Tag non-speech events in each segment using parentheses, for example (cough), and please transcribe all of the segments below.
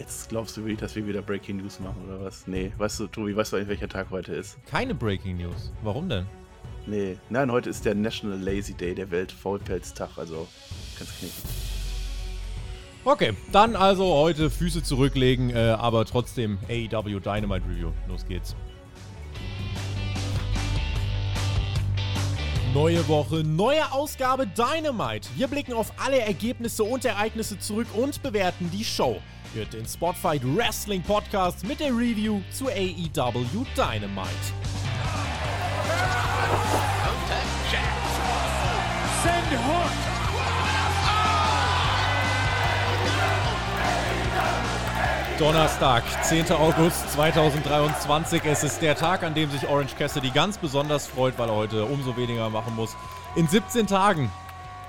Jetzt glaubst du wirklich, dass wir wieder Breaking News machen oder was? Nee, weißt du, Tobi, weißt du eigentlich, welcher Tag heute ist? Keine Breaking News. Warum denn? Nee, nein, heute ist der National Lazy Day, der Welt-Faulpelz-Tag, also ganz knicken. Okay, dann also heute Füße zurücklegen, äh, aber trotzdem AEW Dynamite Review. Los geht's. Neue Woche, neue Ausgabe Dynamite. Wir blicken auf alle Ergebnisse und Ereignisse zurück und bewerten die Show. Hört den Spotfight Wrestling Podcast mit der Review zu AEW Dynamite. Send Hook! Donnerstag, 10. August 2023. Es ist der Tag, an dem sich Orange Cassidy ganz besonders freut, weil er heute umso weniger machen muss. In 17 Tagen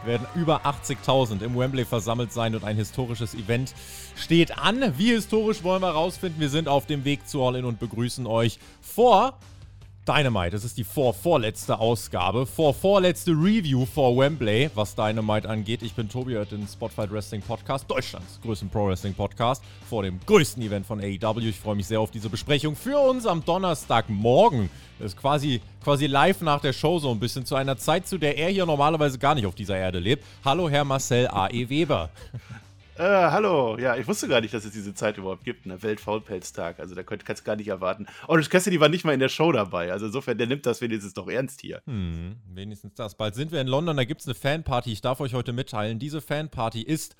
werden über 80.000 im Wembley versammelt sein und ein historisches Event steht an. Wie historisch wollen wir rausfinden? Wir sind auf dem Weg zu All In und begrüßen euch vor Dynamite. Das ist die vor vorletzte Ausgabe, vor vorletzte Review vor Wembley, was Dynamite angeht. Ich bin Tobi, hört den Spotfight Wrestling Podcast, Deutschlands größten Pro Wrestling Podcast, vor dem größten Event von AEW. Ich freue mich sehr auf diese Besprechung für uns am Donnerstagmorgen. Das ist quasi, quasi live nach der Show so ein bisschen zu einer Zeit, zu der er hier normalerweise gar nicht auf dieser Erde lebt. Hallo, Herr Marcel A.E. Weber. Äh, hallo, ja, ich wusste gar nicht, dass es diese Zeit überhaupt gibt, ne? Weltfaulpelztag. Also da könnt, kannst du gar nicht erwarten. Orange Cassidy war nicht mal in der Show dabei. Also insofern, der nimmt das wenigstens doch ernst hier. Hm, wenigstens das. Bald sind wir in London, da gibt es eine Fanparty. Ich darf euch heute mitteilen, diese Fanparty ist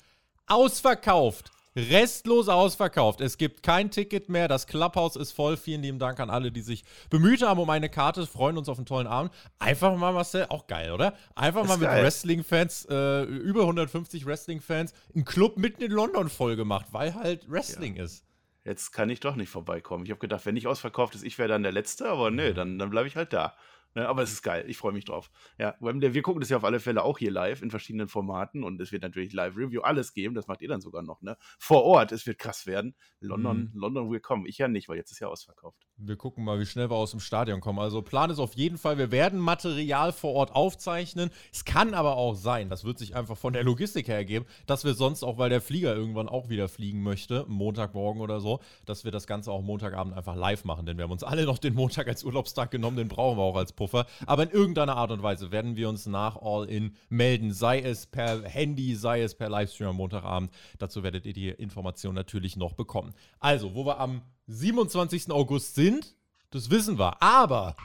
ausverkauft. Restlos ausverkauft. Es gibt kein Ticket mehr. Das Clubhouse ist voll. Vielen lieben Dank an alle, die sich bemüht haben um eine Karte. Freuen uns auf einen tollen Abend. Einfach mal, Marcel, auch geil, oder? Einfach Ist mal mit. Wrestling-Fans, äh, über 150 Wrestling-Fans, einen Club mitten in London voll gemacht, weil halt Wrestling ist. Jetzt kann ich doch nicht vorbeikommen. Ich habe gedacht, wenn nicht ausverkauft ist, ich wäre dann der Letzte, aber nö, dann, dann bleibe ich halt da. Ne, aber es ist geil, ich freue mich drauf. Ja, wir gucken das ja auf alle Fälle auch hier live in verschiedenen Formaten und es wird natürlich Live-Review alles geben, das macht ihr dann sogar noch, ne? Vor Ort, es wird krass werden. London, London will kommen. Ich ja nicht, weil jetzt ist ja ausverkauft. Wir gucken mal, wie schnell wir aus dem Stadion kommen. Also Plan ist auf jeden Fall, wir werden Material vor Ort aufzeichnen. Es kann aber auch sein, das wird sich einfach von der Logistik her ergeben, dass wir sonst auch, weil der Flieger irgendwann auch wieder fliegen möchte, Montagmorgen oder so, dass wir das Ganze auch Montagabend einfach live machen. Denn wir haben uns alle noch den Montag als Urlaubstag genommen, den brauchen wir auch als Puffer. Aber in irgendeiner Art und Weise werden wir uns nach All-In melden, sei es per Handy, sei es per Livestream am Montagabend. Dazu werdet ihr die Information natürlich noch bekommen. Also, wo wir am 27. August sind, das wissen wir. Aber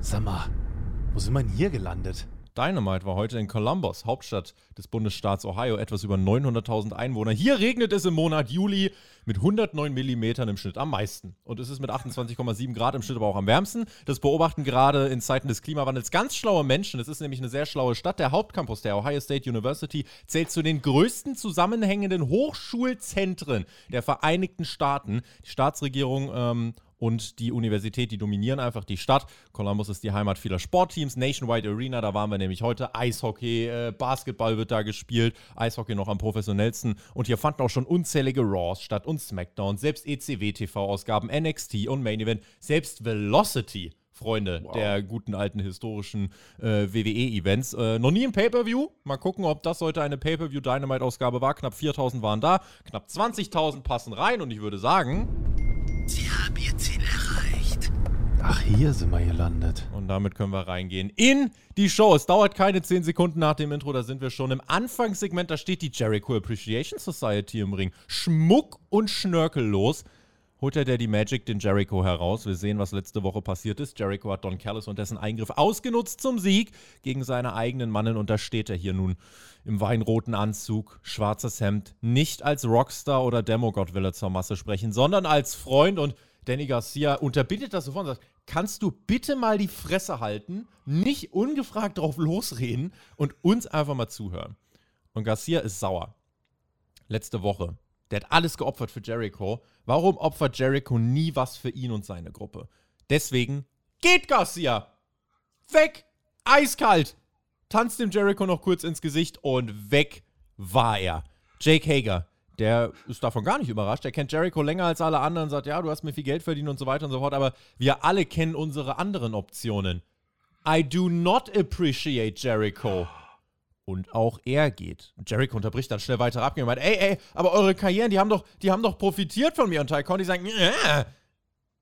Sag mal, wo sind wir denn hier gelandet? Dynamite war heute in Columbus, Hauptstadt des Bundesstaats Ohio, etwas über 900.000 Einwohner. Hier regnet es im Monat Juli mit 109 Millimetern im Schnitt am meisten. Und es ist mit 28,7 Grad im Schnitt aber auch am wärmsten. Das beobachten gerade in Zeiten des Klimawandels ganz schlaue Menschen. Es ist nämlich eine sehr schlaue Stadt. Der Hauptcampus der Ohio State University zählt zu den größten zusammenhängenden Hochschulzentren der Vereinigten Staaten. Die Staatsregierung ähm, und die Universität, die dominieren einfach die Stadt. Columbus ist die Heimat vieler Sportteams. Nationwide Arena, da waren wir nämlich heute. Eishockey, äh, Basketball wird da gespielt. Eishockey noch am professionellsten. Und hier fanden auch schon unzählige Raws statt und Smackdowns, selbst ECW-TV-Ausgaben, NXT und Main Event, selbst Velocity. Freunde der guten alten historischen äh, WWE-Events. Äh, noch nie ein Pay-Per-View. Mal gucken, ob das heute eine Pay-Per-View Dynamite-Ausgabe war. Knapp 4000 waren da. Knapp 20.000 passen rein. Und ich würde sagen, Sie haben Ihr Ziel. Ach, hier sind wir gelandet. Und damit können wir reingehen in die Show. Es dauert keine 10 Sekunden nach dem Intro, da sind wir schon im Anfangssegment. Da steht die Jericho Appreciation Society im Ring. Schmuck und schnörkellos holt der Daddy Magic den Jericho heraus. Wir sehen, was letzte Woche passiert ist. Jericho hat Don Callis und dessen Eingriff ausgenutzt zum Sieg gegen seine eigenen Mannen. Und da steht er hier nun im weinroten Anzug, schwarzes Hemd. Nicht als Rockstar oder Demogod will er zur Masse sprechen, sondern als Freund. Und Danny Garcia unterbittet das sofort und sagt, kannst du bitte mal die Fresse halten, nicht ungefragt drauf losreden und uns einfach mal zuhören. Und Garcia ist sauer. Letzte Woche. Der hat alles geopfert für Jericho. Warum opfert Jericho nie was für ihn und seine Gruppe? Deswegen geht Garcia. Weg. Eiskalt. Tanzt dem Jericho noch kurz ins Gesicht und weg war er. Jake Hager, der ist davon gar nicht überrascht. Er kennt Jericho länger als alle anderen, sagt, ja, du hast mir viel Geld verdient und so weiter und so fort, aber wir alle kennen unsere anderen Optionen. I do not appreciate Jericho. Und auch er geht. Jericho unterbricht dann schnell weiter ab und meint, ey, ey, aber eure Karrieren, die haben doch, die haben doch profitiert von mir. Und Ty Conti sagt, äh,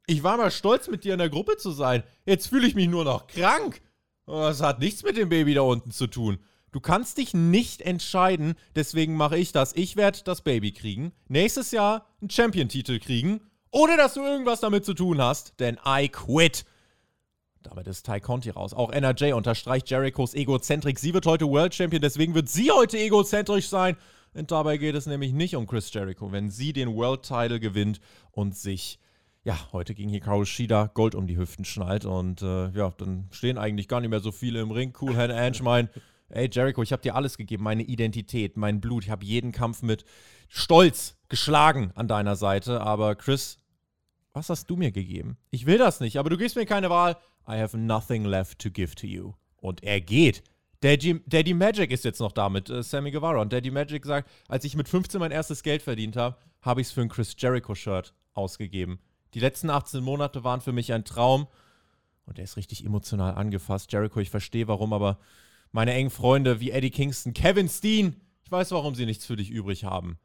ich war mal stolz, mit dir in der Gruppe zu sein. Jetzt fühle ich mich nur noch krank. Das hat nichts mit dem Baby da unten zu tun. Du kannst dich nicht entscheiden, deswegen mache ich das. Ich werde das Baby kriegen, nächstes Jahr einen Champion-Titel kriegen, ohne dass du irgendwas damit zu tun hast, denn I quit. Damit ist Ty Conti raus. Auch NRJ unterstreicht Jerichos Egozentrik. Sie wird heute World Champion, deswegen wird sie heute egozentrisch sein. Und dabei geht es nämlich nicht um Chris Jericho, wenn sie den World Title gewinnt und sich, ja, heute gegen Hikaru Shida Gold um die Hüften schnallt. Und äh, ja, dann stehen eigentlich gar nicht mehr so viele im Ring. Cool Hand Ange meint, ey Jericho, ich habe dir alles gegeben, meine Identität, mein Blut. Ich habe jeden Kampf mit Stolz geschlagen an deiner Seite. Aber Chris, was hast du mir gegeben? Ich will das nicht, aber du gibst mir keine Wahl. I have nothing left to give to you. Und er geht. Daddy, Daddy Magic ist jetzt noch da mit äh, Sammy Guevara. Und Daddy Magic sagt, als ich mit 15 mein erstes Geld verdient habe, habe ich es für ein Chris Jericho-Shirt ausgegeben. Die letzten 18 Monate waren für mich ein Traum. Und er ist richtig emotional angefasst. Jericho, ich verstehe warum, aber meine engen Freunde wie Eddie Kingston, Kevin Steen, ich weiß, warum sie nichts für dich übrig haben.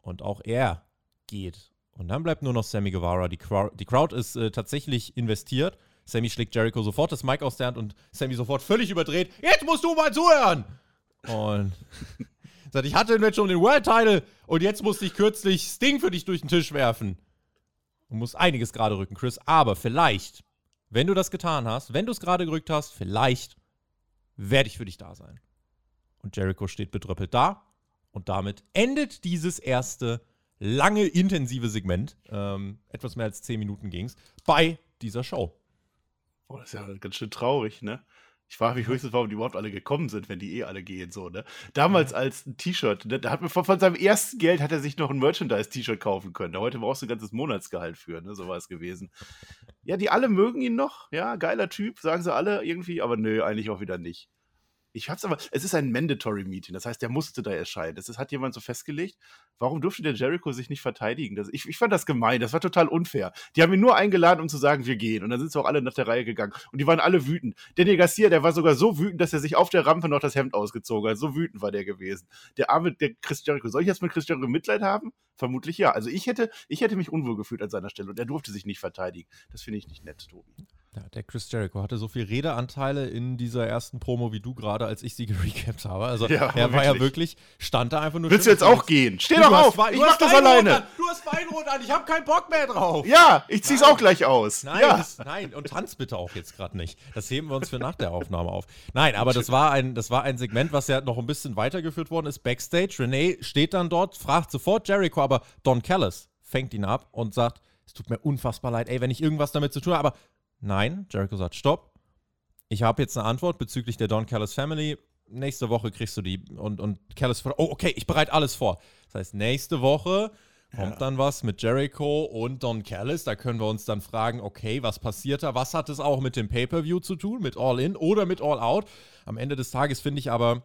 Und auch er geht. Und dann bleibt nur noch Sammy Guevara. Die, Crowd, die Crowd ist äh, tatsächlich investiert. Sammy schlägt Jericho sofort das Mic aus der Hand und Sammy sofort völlig überdreht. Jetzt musst du mal zuhören! Und (laughs) sagt, ich hatte jetzt schon den World Title und jetzt musste ich kürzlich Sting für dich durch den Tisch werfen. Und muss einiges gerade rücken, Chris. Aber vielleicht, wenn du das getan hast, wenn du es gerade gerückt hast, vielleicht werde ich für dich da sein. Und Jericho steht bedröppelt da. Und damit endet dieses erste lange, intensive Segment. Ähm, etwas mehr als 10 Minuten ging es bei dieser Show. Boah, das ist ja ganz schön traurig, ne? Ich frage mich höchstens, warum die überhaupt alle gekommen sind, wenn die eh alle gehen, so, ne? Damals als ein T-Shirt, ne, da hat man von, von, seinem ersten Geld hat er sich noch ein Merchandise-T-Shirt kaufen können. Heute brauchst du ein ganzes Monatsgehalt für, ne? So war es gewesen. Ja, die alle mögen ihn noch, ja, geiler Typ, sagen sie alle irgendwie, aber nö, eigentlich auch wieder nicht. Ich hab's aber, es ist ein Mandatory Meeting, das heißt, der musste da erscheinen. Das ist, hat jemand so festgelegt. Warum durfte der Jericho sich nicht verteidigen? Das, ich, ich fand das gemein, das war total unfair. Die haben ihn nur eingeladen, um zu sagen, wir gehen. Und dann sind sie auch alle nach der Reihe gegangen. Und die waren alle wütend. Danny Garcia, der war sogar so wütend, dass er sich auf der Rampe noch das Hemd ausgezogen hat. So wütend war der gewesen. Der arme, der Chris Jericho. Soll ich jetzt mit Chris Jericho Mitleid haben? Vermutlich ja. Also ich hätte, ich hätte mich unwohl gefühlt an seiner Stelle und er durfte sich nicht verteidigen. Das finde ich nicht nett, Tobi. Ja, der Chris Jericho hatte so viel Redeanteile in dieser ersten Promo wie du gerade, als ich sie (laughs) gerecapt habe. Also ja, er war wirklich. ja wirklich, stand da einfach nur. Willst du jetzt auch gehen? Steh doch auf! ich mach das alleine! An. Du hast Weinrot an, ich hab keinen Bock mehr drauf! Ja, ich zieh's nein. auch gleich aus. Nein, ja. das, nein, und tanz bitte auch jetzt gerade nicht. Das heben wir uns für nach der Aufnahme auf. Nein, aber das war ein, das war ein Segment, was ja noch ein bisschen weitergeführt worden ist. Backstage, Renee steht dann dort, fragt sofort Jericho, aber Don Callis fängt ihn ab und sagt, es tut mir unfassbar leid, ey, wenn ich irgendwas damit zu tun habe, aber Nein, Jericho sagt Stopp. Ich habe jetzt eine Antwort bezüglich der Don Callis Family. Nächste Woche kriegst du die. Und, und Callis, oh, okay, ich bereite alles vor. Das heißt, nächste Woche kommt ja. dann was mit Jericho und Don Callis. Da können wir uns dann fragen, okay, was passiert da? Was hat es auch mit dem Pay-Per-View zu tun? Mit All In oder mit All Out? Am Ende des Tages finde ich aber,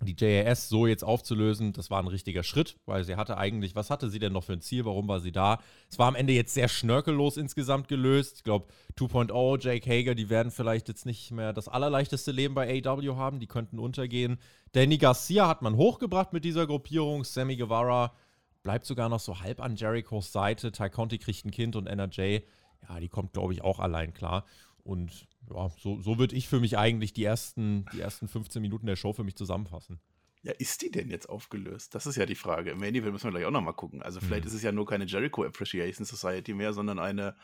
die JAS so jetzt aufzulösen, das war ein richtiger Schritt, weil sie hatte eigentlich, was hatte sie denn noch für ein Ziel, warum war sie da? Es war am Ende jetzt sehr schnörkellos insgesamt gelöst. Ich glaube, 2.0, Jake Hager, die werden vielleicht jetzt nicht mehr das allerleichteste Leben bei AW haben, die könnten untergehen. Danny Garcia hat man hochgebracht mit dieser Gruppierung, Sammy Guevara bleibt sogar noch so halb an Jerichos Seite, Ty Conti kriegt ein Kind und NRJ, ja, die kommt, glaube ich, auch allein klar. Und ja, so, so würde ich für mich eigentlich die ersten, die ersten 15 Minuten der Show für mich zusammenfassen. Ja, ist die denn jetzt aufgelöst? Das ist ja die Frage. Im Main Event müssen wir gleich auch nochmal gucken. Also vielleicht mhm. ist es ja nur keine Jericho Appreciation Society mehr, sondern eine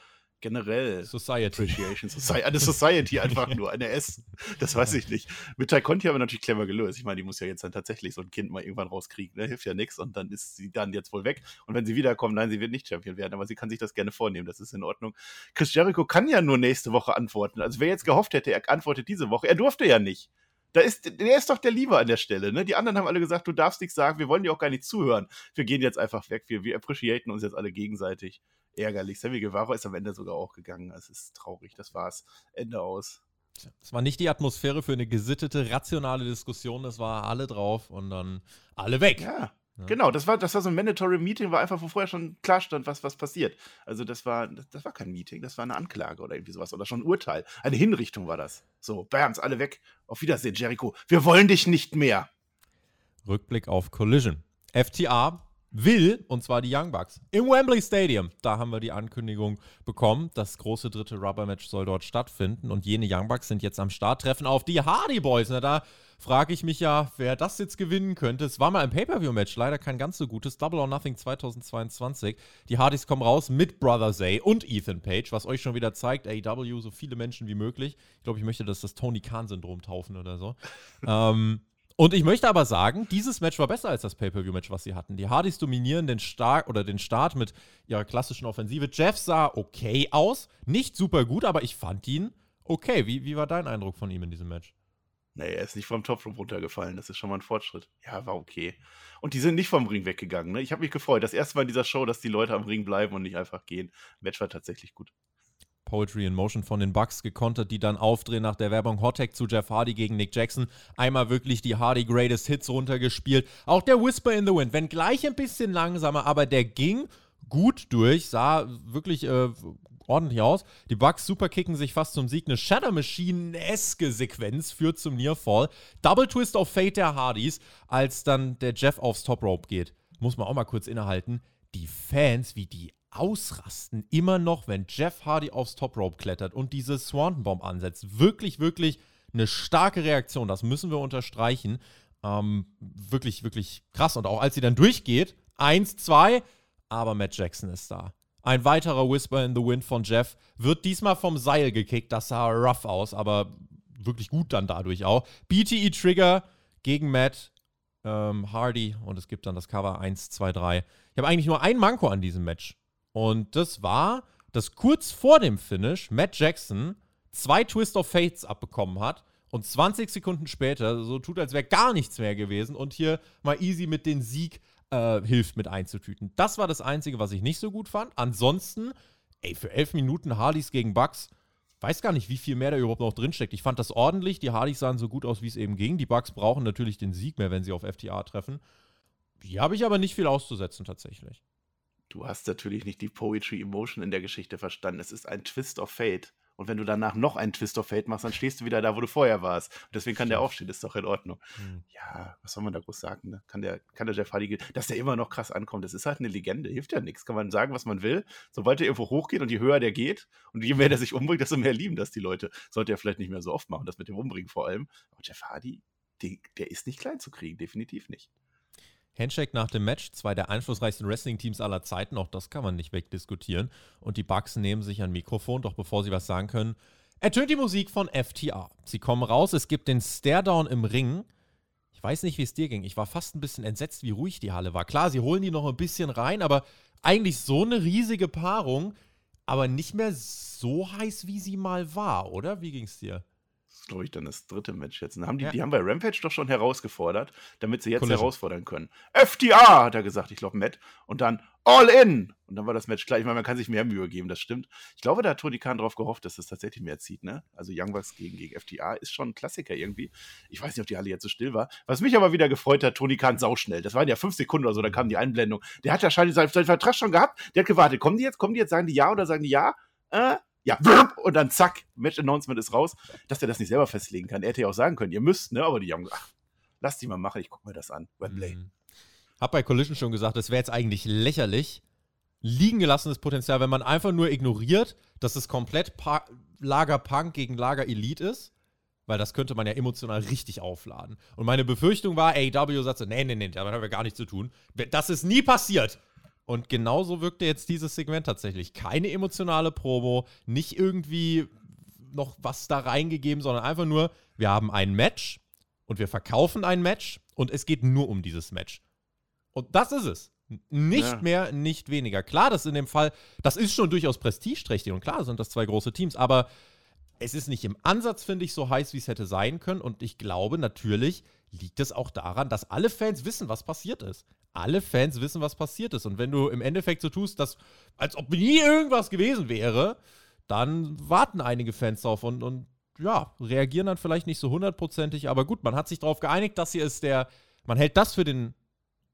generell Society. Appreciation (laughs) Society. Eine Society einfach nur, eine S. Das weiß ich nicht. Mit Tai Conti haben wir natürlich clever gelöst. Ich meine, die muss ja jetzt dann tatsächlich so ein Kind mal irgendwann rauskriegen. Ne? Hilft ja nichts. Und dann ist sie dann jetzt wohl weg. Und wenn sie wiederkommt, nein, sie wird nicht Champion werden, aber sie kann sich das gerne vornehmen. Das ist in Ordnung. Chris Jericho kann ja nur nächste Woche antworten. Also wer jetzt gehofft hätte, er antwortet diese Woche, er durfte ja nicht. Da ist, der ist doch der Lieber an der Stelle. Ne? Die anderen haben alle gesagt, du darfst nichts sagen, wir wollen dir auch gar nicht zuhören. Wir gehen jetzt einfach weg, wir, wir appreciaten uns jetzt alle gegenseitig ärgerlich. Sammy Guevara ist am Ende sogar auch gegangen. Es ist traurig. Das war's. Ende aus. Es war nicht die Atmosphäre für eine gesittete, rationale Diskussion. Es war alle drauf und dann alle weg. Ja. Ja. Genau, das war, das war so ein Mandatory Meeting, war einfach, wo vorher schon klar stand, was, was passiert. Also das war, das, das war kein Meeting, das war eine Anklage oder irgendwie sowas. Oder schon ein Urteil. Eine Hinrichtung war das. So, bams, alle weg. Auf Wiedersehen, Jericho. Wir wollen dich nicht mehr. Rückblick auf Collision. FTA will, und zwar die Young Bucks, im Wembley Stadium. Da haben wir die Ankündigung bekommen. Das große dritte Rubber-Match soll dort stattfinden. Und jene Young Bucks sind jetzt am Start, treffen auf die Hardy Boys. Na, da frage ich mich ja, wer das jetzt gewinnen könnte. Es war mal ein Pay-Per-View-Match, leider kein ganz so gutes. Double or Nothing 2022. Die Hardys kommen raus mit Brother Zay und Ethan Page, was euch schon wieder zeigt, AEW, so viele Menschen wie möglich. Ich glaube, ich möchte das das Tony Khan-Syndrom taufen oder so. (laughs) ähm, und ich möchte aber sagen, dieses Match war besser als das Pay-Per-View-Match, was sie hatten. Die Hardys dominieren den Start oder den Start mit ihrer klassischen Offensive. Jeff sah okay aus, nicht super gut, aber ich fand ihn okay. Wie, wie war dein Eindruck von ihm in diesem Match? Nee, er ist nicht vom Topflop runtergefallen. Das ist schon mal ein Fortschritt. Ja, war okay. Und die sind nicht vom Ring weggegangen. Ne? Ich habe mich gefreut. Das erste Mal in dieser Show, dass die Leute am Ring bleiben und nicht einfach gehen. Match war tatsächlich gut. Poetry in Motion von den Bucks gekontert, die dann aufdrehen nach der Werbung Hottech zu Jeff Hardy gegen Nick Jackson. Einmal wirklich die Hardy Greatest Hits runtergespielt. Auch der Whisper in the Wind, wenn gleich ein bisschen langsamer, aber der ging gut durch, sah wirklich äh, ordentlich aus. Die Bucks superkicken sich fast zum Sieg. Eine Shadow Machine-eske Sequenz führt zum Nearfall. Double Twist of Fate der Hardys, als dann der Jeff aufs Top Rope geht. Muss man auch mal kurz innehalten. Die Fans, wie die ausrasten, immer noch, wenn Jeff Hardy aufs Top Rope klettert und diese Swanton Bomb ansetzt. Wirklich, wirklich eine starke Reaktion. Das müssen wir unterstreichen. Ähm, wirklich, wirklich krass. Und auch als sie dann durchgeht, eins, zwei, aber Matt Jackson ist da. Ein weiterer Whisper in the Wind von Jeff wird diesmal vom Seil gekickt. Das sah rough aus, aber wirklich gut dann dadurch auch. BTE Trigger gegen Matt ähm, Hardy und es gibt dann das Cover 1, 2, 3. Ich habe eigentlich nur ein Manko an diesem Match. Und das war, dass kurz vor dem Finish Matt Jackson zwei Twist of Fates abbekommen hat und 20 Sekunden später so tut, als wäre gar nichts mehr gewesen und hier mal easy mit den Sieg äh, hilft mit einzutüten. Das war das Einzige, was ich nicht so gut fand. Ansonsten, ey, für elf Minuten Hardys gegen Bucks, weiß gar nicht, wie viel mehr da überhaupt noch drinsteckt. Ich fand das ordentlich. Die Hardys sahen so gut aus, wie es eben ging. Die Bucks brauchen natürlich den Sieg mehr, wenn sie auf FTA treffen. Hier habe ich aber nicht viel auszusetzen tatsächlich. Du hast natürlich nicht die Poetry Emotion in der Geschichte verstanden. Es ist ein Twist of Fate. Und wenn du danach noch einen Twist of Fate machst, dann stehst du wieder da, wo du vorher warst. Und deswegen kann der aufstehen, ist doch in Ordnung. Hm. Ja, was soll man da groß sagen? Ne? Kann, der, kann der Jeff Hardy, dass der immer noch krass ankommt, das ist halt eine Legende, hilft ja nichts. Kann man sagen, was man will. Sobald der irgendwo hochgeht und je höher der geht und je mehr der sich umbringt, desto mehr lieben das die Leute. Sollte er vielleicht nicht mehr so oft machen, das mit dem Umbringen vor allem. Aber Jeff Hardy, der, der ist nicht klein zu kriegen, definitiv nicht. Handshake nach dem Match, zwei der einflussreichsten Wrestling-Teams aller Zeiten, auch das kann man nicht wegdiskutieren. Und die Bucks nehmen sich ein Mikrofon, doch bevor sie was sagen können, ertönt die Musik von FTR. Sie kommen raus, es gibt den Staredown im Ring. Ich weiß nicht, wie es dir ging. Ich war fast ein bisschen entsetzt, wie ruhig die Halle war. Klar, sie holen die noch ein bisschen rein, aber eigentlich so eine riesige Paarung, aber nicht mehr so heiß, wie sie mal war, oder? Wie ging es dir? Ist, glaube ich, dann das dritte Match jetzt. Und haben die, Ja. die haben bei Rampage doch schon herausgefordert, damit sie jetzt Collision. herausfordern können. FTA, hat er gesagt, ich glaube, Matt. Und dann All In. Und dann war das Match klar. Ich meine, man kann sich mehr Mühe geben, das stimmt. Ich glaube, da hat Tony Khan drauf gehofft, dass das tatsächlich mehr zieht, ne? Also Young Bucks gegen, gegen FTA ist schon ein Klassiker irgendwie. Ich weiß nicht, ob die Halle jetzt so still war. Was mich aber wieder gefreut hat, Tony Khan sauschnell. Das waren ja fünf Sekunden oder so, da kam die Einblendung. Der hat ja scheinbar seinen, seinen Vertrag schon gehabt. Der hat gewartet. Kommen die jetzt? Kommen die jetzt? Sagen die ja oder sagen die ja? Äh, ja, und dann zack, Match-Announcement ist raus, dass er das nicht selber festlegen kann. Er hätte ja auch sagen können, ihr müsst, ne? Aber die haben gesagt, ach, lass die mal machen, ich guck mir das an. Wembley. Mhm. Hab bei Collision schon gesagt, es wäre jetzt eigentlich lächerlich, liegen gelassenes Potenzial, wenn man einfach nur ignoriert, dass es komplett pa Lager Punk gegen Lager Elite ist. Weil das könnte man ja emotional richtig aufladen. Und meine Befürchtung war, AEW sagt so, nee, nee, nee, damit haben wir gar nichts zu tun. Das ist nie passiert. Und genauso wirkte jetzt dieses Segment tatsächlich. Keine emotionale Promo, nicht irgendwie noch was da reingegeben, sondern einfach nur, wir haben ein Match und wir verkaufen ein Match und es geht nur um dieses Match. Und das ist es. Nicht Ja. mehr, nicht weniger. Klar, das in dem Fall, das ist schon durchaus prestigeträchtig und klar sind das zwei große Teams, aber es ist nicht im Ansatz, finde ich, so heiß, wie es hätte sein können. Und ich glaube, natürlich liegt es auch daran, dass alle Fans wissen, was passiert ist. Alle Fans wissen, was passiert ist. Und wenn du im Endeffekt so tust, dass, als ob nie irgendwas gewesen wäre, dann warten einige Fans drauf und, und ja, reagieren dann vielleicht nicht so hundertprozentig. Aber gut, man hat sich darauf geeinigt, das hier ist der, man hält das für den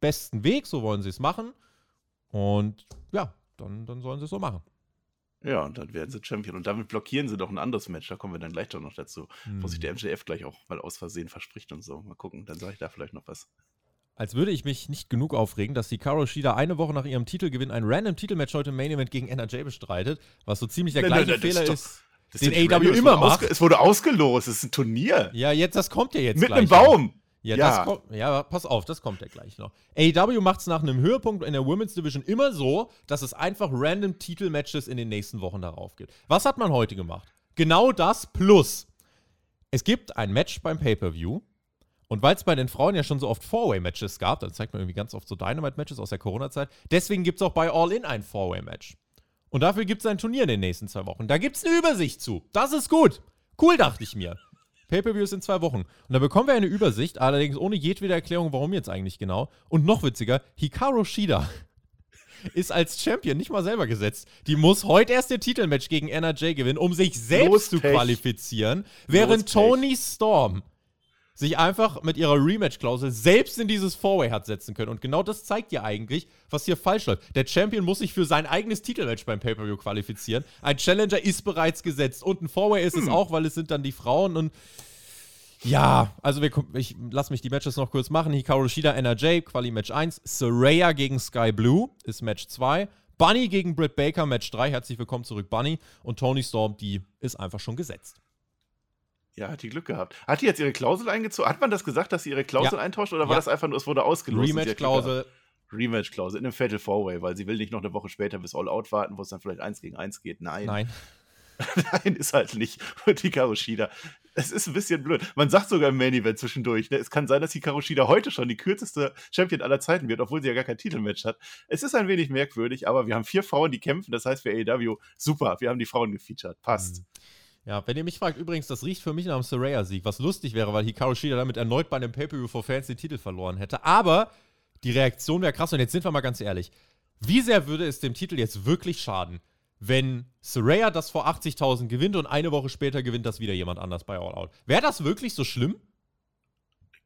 besten Weg, so wollen sie es machen. Und ja, dann, dann sollen sie es so machen. Ja, und dann werden sie Champion. Und damit blockieren sie doch ein anderes Match. Da kommen wir dann gleich doch noch dazu. Wo sich der MJF gleich auch mal aus Versehen verspricht und so. Mal gucken, dann sage ich da vielleicht noch was. Als würde ich mich nicht genug aufregen, dass Hikaru Shida eine Woche nach ihrem Titelgewinn ein random Titelmatch heute im Main Event gegen NRJ bestreitet, was so ziemlich der Nein, gleiche nein, nein, Fehler ist Das den es immer macht. Es wurde ausgelost, es ist ein Turnier. Ja, jetzt, das kommt ja jetzt Mit einem. Baum. Ja, Ja. Das kommt, ja, pass auf, das kommt ja gleich noch. AEW macht es nach einem Höhepunkt in der Women's Division immer so, dass es einfach random Titelmatches in den nächsten Wochen darauf gibt. Was hat man heute gemacht? Genau das plus. Es gibt ein Match beim Pay-Per-View. Und weil es bei den Frauen ja schon so oft Four-Way-Matches gab, dann zeigt man irgendwie ganz oft so Dynamite-Matches aus der Corona-Zeit, deswegen gibt es auch bei All In ein Four-Way-Match. Und dafür gibt es ein Turnier in den nächsten zwei Wochen. Da gibt es eine Übersicht zu. Das ist gut. Cool, dachte ich mir. Pay-Per-View ist in zwei Wochen. Und da bekommen wir eine Übersicht, allerdings ohne jedwede Erklärung, warum jetzt eigentlich genau. Und noch witziger, Hikaru Shida (laughs) ist als Champion nicht mal selber gesetzt. Die muss heute erst ihr Titelmatch gegen NRJ gewinnen, um sich selbst Bloß zu Pech. qualifizieren, während. Tony Storm sich einfach mit ihrer Rematch-Klausel selbst in dieses Four-Way hat setzen können. Und genau das zeigt ja eigentlich, was hier falsch läuft. Der Champion muss sich für sein eigenes Titelmatch beim Pay-Per-View qualifizieren. Ein Challenger ist bereits gesetzt. Und ein Four-Way ist es auch, weil es sind dann die Frauen und ja, also wir, ich lass mich die Matches noch kurz machen. Hikaru Shida, NRJ, Quali Match 1. Soraya gegen Sky Blue ist Match 2. Bunny gegen Britt Baker, Match 3. Herzlich willkommen zurück, Bunny. Und Tony Storm, die ist einfach schon gesetzt. Ja, hat die Glück gehabt. Hat die jetzt ihre Klausel eingezogen? Hat man das gesagt, dass sie ihre Klausel Ja. eintauscht oder war Ja. das einfach nur, es wurde ausgelost? Rematch-Klausel. Rematch-Klausel in einem Fatal Four-Way, weil sie will nicht noch eine Woche später bis All Out warten, wo es dann vielleicht eins gegen eins geht. Nein, Nein. (laughs) nein, ist halt nicht. (laughs) Und Hikaru Shida, es ist ein bisschen blöd. Man sagt sogar im Main Event zwischendurch, ne, es kann sein, dass Hikaru Shida heute schon die kürzeste Champion aller Zeiten wird, obwohl sie ja gar kein Titelmatch hat. Es ist ein wenig merkwürdig, aber wir haben vier Frauen, die kämpfen, das heißt für AEW, super, wir haben die Frauen gefeatured. Passt. Ja, wenn ihr mich fragt, übrigens, das riecht für mich nach einem Soraya-Sieg, was lustig wäre, weil Hikaru Shida damit erneut bei einem Pay-Per-View for Fans den Titel verloren hätte. Aber die Reaktion wäre krass und jetzt sind wir mal ganz ehrlich. Wie sehr würde es dem Titel jetzt wirklich schaden, wenn Soraya das vor 80.000 gewinnt und eine Woche später gewinnt das wieder jemand anders bei All Out? Wäre das wirklich so schlimm?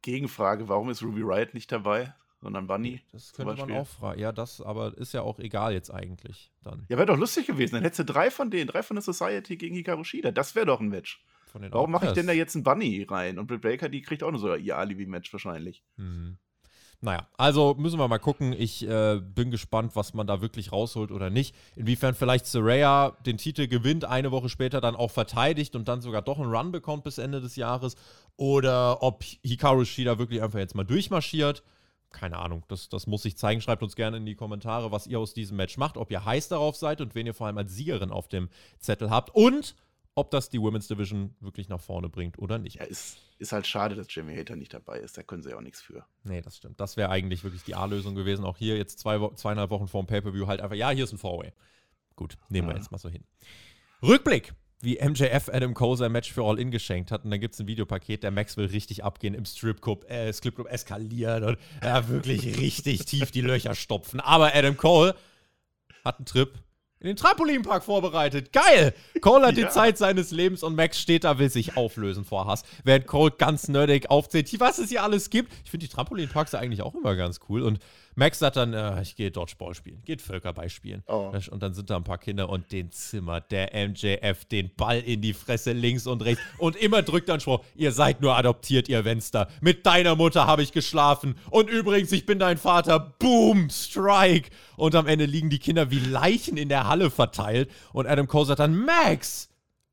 Gegenfrage, warum ist Ruby Riot nicht dabei, sondern Bunny? Das könnte man auch fragen. Ja, das aber ist ja auch egal jetzt eigentlich dann. Ja, wäre doch lustig gewesen. Dann hättest du drei von denen, drei von der Society gegen Hikaru Shida. Das wäre doch ein Match. Von den Warum mache ich denn da jetzt einen Bunny rein? Und Britt Baker, die kriegt auch nur so ihr Alibi-Match wahrscheinlich. Mhm. Naja, also müssen wir mal gucken. Ich äh, bin gespannt, was man da wirklich rausholt oder nicht. Inwiefern vielleicht Soraya den Titel gewinnt, eine Woche später dann auch verteidigt und dann sogar doch einen Run bekommt bis Ende des Jahres. Oder ob Hikaru Shida wirklich einfach jetzt mal durchmarschiert. Keine Ahnung, das, das muss sich zeigen. Schreibt uns gerne in die Kommentare, was ihr aus diesem Match macht, ob ihr heiß darauf seid und wen ihr vor allem als Siegerin auf dem Zettel habt. Und ob das die Women's Division wirklich nach vorne bringt oder nicht. Ja, ist, ist halt schade, dass Jimmy Hater nicht dabei ist. Da können sie ja auch nichts für. Nee, das stimmt. Das wäre eigentlich wirklich die A-Lösung gewesen. Auch hier jetzt zwei, zweieinhalb Wochen vor dem Pay-Per-View halt einfach, ja, hier ist ein Four-Way. Gut, nehmen wir Ja. jetzt mal so hin. Rückblick, wie MJF Adam Cole sein Match für All-In geschenkt hat. Und dann gibt es ein Videopaket, der Max will richtig abgehen im Stripclub, äh, Stripclub eskalieren und ja, wirklich richtig tief die Löcher stopfen. Aber Adam Cole hat einen Trip in den Trampolinpark vorbereitet. Geil! Cole hat die Ja. Zeit seines Lebens und Max steht da, will sich auflösen vor Hass. Während Cole ganz nerdig aufzählt, was es hier alles gibt. Ich finde die Trampolinparks ja eigentlich auch immer ganz cool. Und Max sagt dann, äh, ich gehe Dodgeball spielen, geht Völkerball spielen. Oh. Und dann sind da ein paar Kinder und den zimmert der MJF den Ball in die Fresse links und rechts. Und immer drückt dann Spruch, ihr seid nur adoptiert, ihr Wenster. Mit deiner Mutter habe ich geschlafen. Und übrigens, ich bin dein Vater. Boom, Strike. Und am Ende liegen die Kinder wie Leichen in der Halle verteilt. Und Adam Cole sagt dann, Max,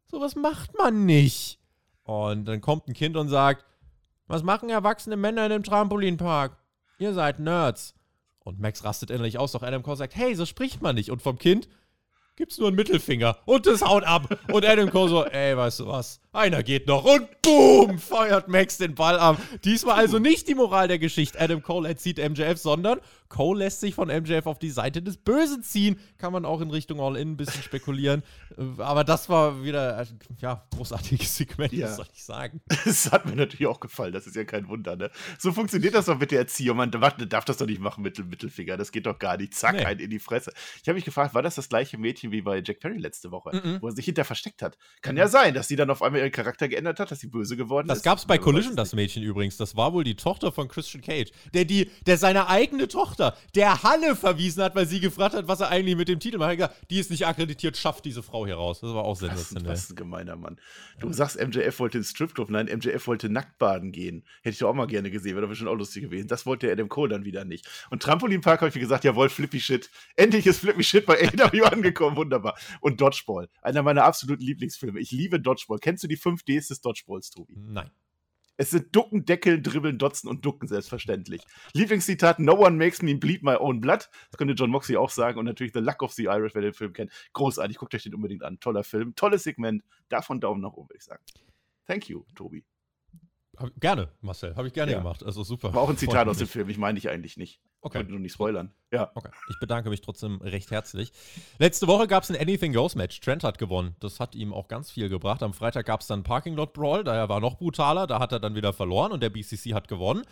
sowas macht man nicht. Und dann kommt ein Kind und sagt, was machen erwachsene Männer in einem Trampolinpark? Ihr seid Nerds. Und Max rastet endlich aus, doch Adam Cole sagt, hey, so spricht man nicht. Und vom Kind gibt's nur einen Mittelfinger und das haut ab. Und Adam Cole so, ey, weißt du was? Einer geht noch und boom, feuert Max den Ball ab. Diesmal also nicht die Moral der Geschichte. Adam Cole erzieht MJF, sondern Cole lässt sich von MJF auf die Seite des Bösen ziehen. Kann man auch in Richtung All-In ein bisschen spekulieren. Äh, Aber das war wieder, äh, ja, großartiges Segment, Ja. was soll ich sagen. (laughs) Das hat mir natürlich auch gefallen. Das ist ja kein Wunder, ne? So funktioniert das doch mit der Erziehung. Man darf das doch nicht machen mit dem Mittelfinger. Das geht doch gar nicht. Zack, Nee. einen in die Fresse. Ich habe mich gefragt, war das das gleiche Mädchen, wie bei Jack Perry letzte Woche, Mhm. wo er sich hinter versteckt hat. Kann ja sein, dass sie dann auf einmal ihren Charakter geändert hat, dass sie böse geworden Das ist. gab's bei Aber Collision, weiß das es Mädchen übrigens. Das war wohl die Tochter von Christian Cage, der die, der seine eigene Tochter der Halle verwiesen hat, weil sie gefragt hat, was er eigentlich mit dem Titel macht. Gesagt, Die ist nicht akkreditiert, schafft diese Frau hier raus. Das war auch sensationell. was ein gemeiner Mann. Du sagst, MJF wollte ins Stripclub. Nein, MJF wollte nackt baden gehen. Hätte ich doch auch mal gerne gesehen, wäre doch bestimmt auch lustig gewesen. Das wollte Adam Cole dann wieder nicht. Und Trampolinpark habe ich wie gesagt, jawohl, Flippy Shit. Endlich ist Flippy Shit bei AEW (laughs) angekommen, wunderbar. Und Dodgeball, einer meiner absoluten Lieblingsfilme. Ich liebe Dodgeball. Kennst du die 5 Ds des Dodgeballs, Tobi? Nein. Es sind Ducken, Deckeln, Dribbeln, Dotzen und Ducken, selbstverständlich. Lieblingszitat: No one makes me bleed my own blood. Das könnte John Moxley auch sagen. Und natürlich The Luck of the Irish, wer den Film kennt. Großartig, guckt euch den unbedingt an. Toller Film, tolles Segment. Davon Daumen nach oben, würde ich sagen. Thank you, Tobi. Hab, gerne, Marcel. Habe ich gerne Ja. gemacht. Also super. War auch ein Zitat aus dem Film. Ich meine dich eigentlich nicht. Okay. Wollte nur nicht spoilern. Ja. Okay, ich bedanke mich trotzdem recht herzlich. Letzte Woche gab es ein Anything Goes Match. Trent hat gewonnen. Das hat ihm auch ganz viel gebracht. Am Freitag gab es dann Parking Lot Brawl. Daher war noch brutaler. Da hat er dann wieder verloren und der BCC hat gewonnen.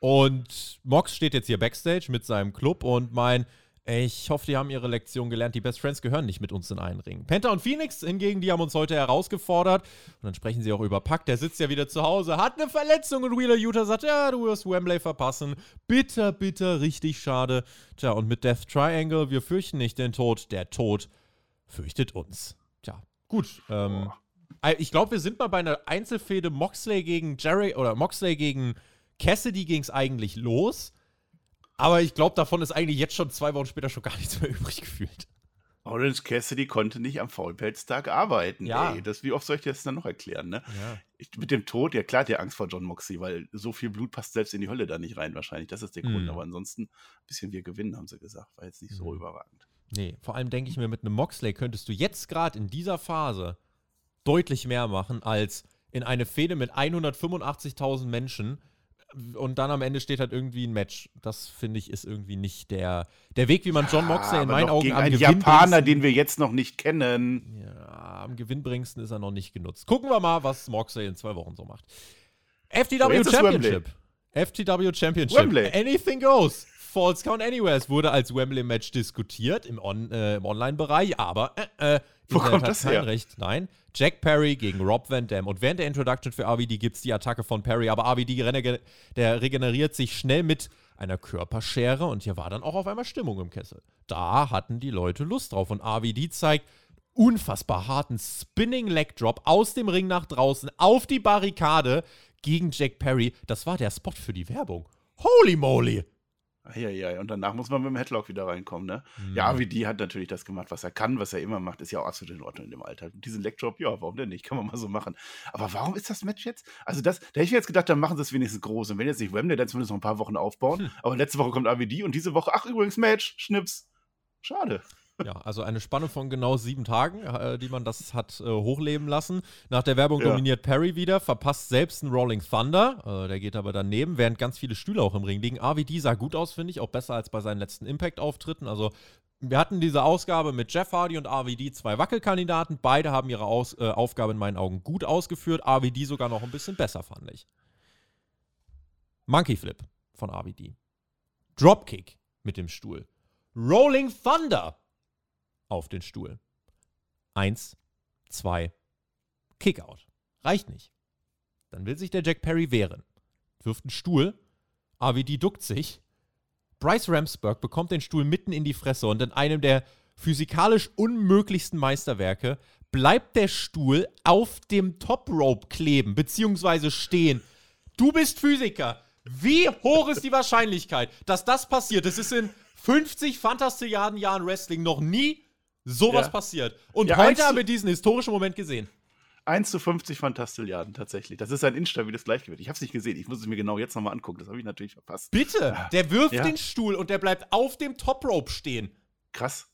Und Mox steht jetzt hier backstage mit seinem Club und mein, ich hoffe, die haben ihre Lektion gelernt. Die Best Friends gehören nicht mit uns in einen Ring. Penta und Phoenix hingegen, die haben uns heute herausgefordert. Und dann sprechen sie auch über Pack. Der sitzt ja wieder zu Hause, hat eine Verletzung und Wheeler Utah sagt, ja, du wirst Wembley verpassen. Bitter, bitter, richtig schade. Tja, und mit Death Triangle, wir fürchten nicht den Tod. Der Tod fürchtet uns. Tja, gut. Ähm, äh, ich glaube, wir sind mal bei einer Einzelfehde Moxley gegen Jerry oder Moxley gegen Cassidy ging es eigentlich los. Aber ich glaube, davon ist eigentlich jetzt schon zwei Wochen später schon gar nichts mehr übrig gefühlt. Orange Cassidy konnte nicht am Faulpelztag arbeiten. Ja. Ey, das, wie oft soll ich dir das dann noch erklären, ne? Ja. Ich, mit dem Tod, ja klar, hat der Angst vor John Moxley, weil so viel Blut passt selbst in die Hölle da nicht rein, wahrscheinlich. Das ist der Grund. Mhm. Aber ansonsten ein bisschen wir gewinnen, haben sie gesagt. War jetzt nicht so Mhm. überragend. Nee, vor allem denke ich mir, mit einem Moxley könntest du jetzt gerade in dieser Phase deutlich mehr machen als in eine Fehde mit 185.000 Menschen und dann am Ende steht halt irgendwie ein Match. Das finde ich ist irgendwie nicht der, der Weg, wie man John Moxley in aber meinen Augen gegen am einen Gewinn Japaner, den wir jetzt noch nicht kennen. Ja, am gewinnbringsten ist er noch nicht genutzt. Gucken wir mal, was Moxley in zwei Wochen so macht. So, FTW ist Championship. FTW Championship. Wembley. Anything goes. Falls Count Anywhere. Es wurde als Wembley-Match diskutiert im, On äh, im Online-Bereich, aber äh, äh, Wo kommt das her? Recht. Nein. Jack Perry gegen Rob Van Dam. Und während der Introduction für RVD gibt es die Attacke von Perry, aber RVD der regeneriert sich schnell mit einer Körperschere und hier war dann auch auf einmal Stimmung im Kessel. Da hatten die Leute Lust drauf und RVD zeigt unfassbar harten Spinning Leg Drop aus dem Ring nach draußen auf die Barrikade gegen Jack Perry. Das war der Spot für die Werbung. Holy moly! Ja, ja, und danach muss man mit dem Headlock wieder reinkommen, ne? Mhm. Ja, wie die hat natürlich das gemacht, was er kann, was er immer macht, ist ja auch absolut in Ordnung in dem Alter. Und diesen Legdrop, ja, warum denn nicht? (laughs) Kann man mal so machen. Aber warum ist das Match jetzt? Also, das, da hätte ich mir jetzt gedacht, dann machen sie es wenigstens groß. Und wenn jetzt nicht Wembley, dann zumindest noch ein paar Wochen aufbauen. Hm. Aber letzte Woche kommt AWD und diese Woche, ach, übrigens, Match, Schnips. Schade. Ja, also eine Spanne von genau sieben Tagen, äh, die man das hat äh, hochleben lassen. Nach der Werbung Ja. dominiert Perry wieder, verpasst selbst einen Rolling Thunder. Äh, der geht aber daneben, während ganz viele Stühle auch im Ring liegen. RVD sah gut aus, finde ich, auch besser als bei seinen letzten Impact-Auftritten. Also wir hatten diese Ausgabe mit Jeff Hardy und RVD, zwei Wackelkandidaten. Beide haben ihre Aus äh, Aufgabe in meinen Augen gut ausgeführt. RVD sogar noch ein bisschen besser, fand ich. Monkey Flip von RVD. Dropkick mit dem Stuhl. Rolling Thunder auf den Stuhl. Eins, zwei, Kickout. Reicht nicht. Dann will sich der Jack Perry wehren. Wirft einen Stuhl. AVD duckt sich. Bryce Ramsburg bekommt den Stuhl mitten in die Fresse und in einem der physikalisch unmöglichsten Meisterwerke bleibt der Stuhl auf dem Top Rope kleben, beziehungsweise stehen. Du bist Physiker. Wie hoch ist die (laughs) Wahrscheinlichkeit, dass das passiert? Es ist in 50 Fantastilliarden Jahren Wrestling noch nie sowas Ja. passiert. Und Ja, heute haben wir diesen historischen Moment gesehen. 1 zu 50 Fantastilliarden, tatsächlich. Das ist ein instabiles Gleichgewicht. Ich habe es nicht gesehen. Ich muss es mir genau jetzt nochmal angucken. Das habe ich natürlich verpasst. Bitte, der wirft Ja. den Stuhl und der bleibt auf dem Top Rope stehen. Krass.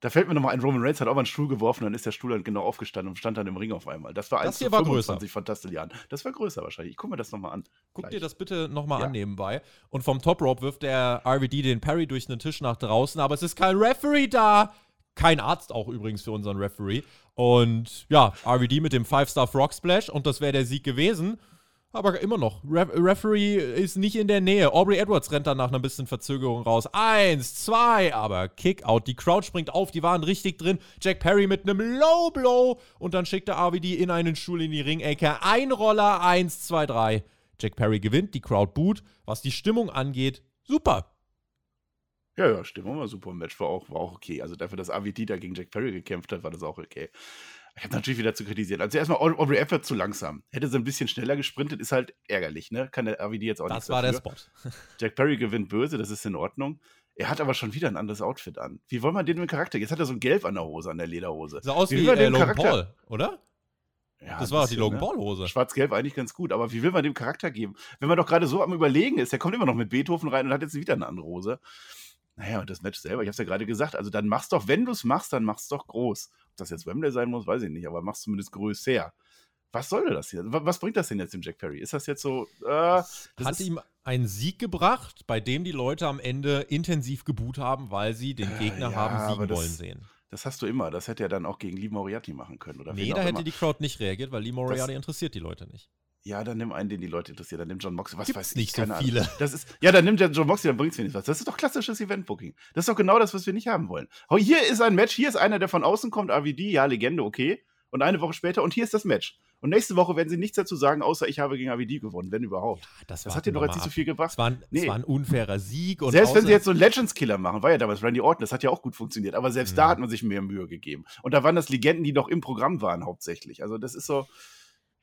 Da fällt mir nochmal ein, Roman Reigns hat auch mal einen Stuhl geworfen, dann ist der Stuhl dann genau aufgestanden und stand dann im Ring auf einmal. Das war Das 1 hier zu war 25 Fantastilliarden. Das war größer wahrscheinlich. Ich gucke mir das nochmal an. Guck Gleich. dir das bitte nochmal Ja. an nebenbei. Und vom Top Rope wirft der RVD den Parry durch den Tisch nach draußen, aber es ist kein Referee da. Kein Arzt auch übrigens für unseren Referee. Und ja, RVD mit dem Five-Star Frog Splash und das wäre der Sieg gewesen. aber immer noch. Re Referee ist nicht in der Nähe. Aubrey Edwards rennt dann nach einer bisschen Verzögerung raus. Eins, zwei, aber Kickout. Die Crowd springt auf, die waren richtig drin. Jack Perry mit einem Low Blow und dann schickt der RVD in einen Stuhl in die Ringecke. Ein Roller, eins, zwei, drei. Jack Perry gewinnt, die Crowd boot. Was die Stimmung angeht, super. Ja, ja, Stimmung war super. Match war auch, war auch okay. Also dafür, dass AVD da gegen Jack Perry gekämpft hat, war das auch okay. Ich habe natürlich wieder zu kritisieren. Also erstmal Aubrey Edwards zu langsam. Hätte sie ein bisschen schneller gesprintet, ist halt ärgerlich, ne? Kann der AVD jetzt auch nicht. Das war dafür. der Spot. (laughs) Jack Perry gewinnt böse, das ist in Ordnung. Er hat aber schon wieder ein anderes Outfit an. Wie wollen wir den mit dem Charakter? Jetzt hat er so ein Gelb an der Hose, an der Lederhose. Sah aus Wie wie, äh, den Logan Charakter- Paul, oder? Ja, das war auch die Logan ne? Paul-Hose. Schwarz-Gelb eigentlich ganz gut, aber wie will man dem Charakter geben? Wenn man doch gerade so am Überlegen ist, der kommt immer noch mit Beethoven rein und hat jetzt wieder eine andere Hose. Naja, und das Match selber, ich habe es ja gerade gesagt, also dann mach's doch, wenn du es machst, dann mach's doch groß. Ob das jetzt Wembley sein muss, weiß ich nicht, aber mach's zumindest größer. Was soll das hier? Wa- Was bringt das denn jetzt dem Jack Perry? Ist das jetzt so, äh, das hat ihm einen Sieg gebracht, bei dem die Leute am Ende intensiv geboot haben, weil sie den Äh, Gegner ja, haben siegen das- wollen sehen. das hast du immer. Das hätte er dann auch gegen Lee Moriarty machen können. Oder Nee, da hätte immer. die Crowd nicht reagiert, weil Lee Moriarty interessiert die Leute nicht. Ja, dann nimm einen, den die Leute interessieren. Dann nimm John Moxley. Was Gibt's weiß ich, nicht so keine viele. Ahnung. Das ist, ja, dann nimmt der John Moxley, dann bringt's wenigstens was. Das ist doch klassisches Event-Booking. Das ist doch genau das, was wir nicht haben wollen. Oh, Hier ist ein Match, hier ist einer, der von außen kommt, AVD, ja, Legende, okay. Und eine Woche später, und hier ist das Match. Und nächste Woche werden sie nichts dazu sagen, außer ich habe gegen AVD gewonnen, wenn überhaupt. Das, Das warten hat dir doch jetzt nicht so viel gebracht. Es war, ein, Nee. es war ein unfairer Sieg. Und selbst wenn sie jetzt so einen Legends-Killer machen, war ja damals Randy Orton, das hat ja auch gut funktioniert, aber selbst da Mhm. hat man sich mehr Mühe gegeben. Und da waren das Legenden, die noch im Programm waren, hauptsächlich. Also, das ist so.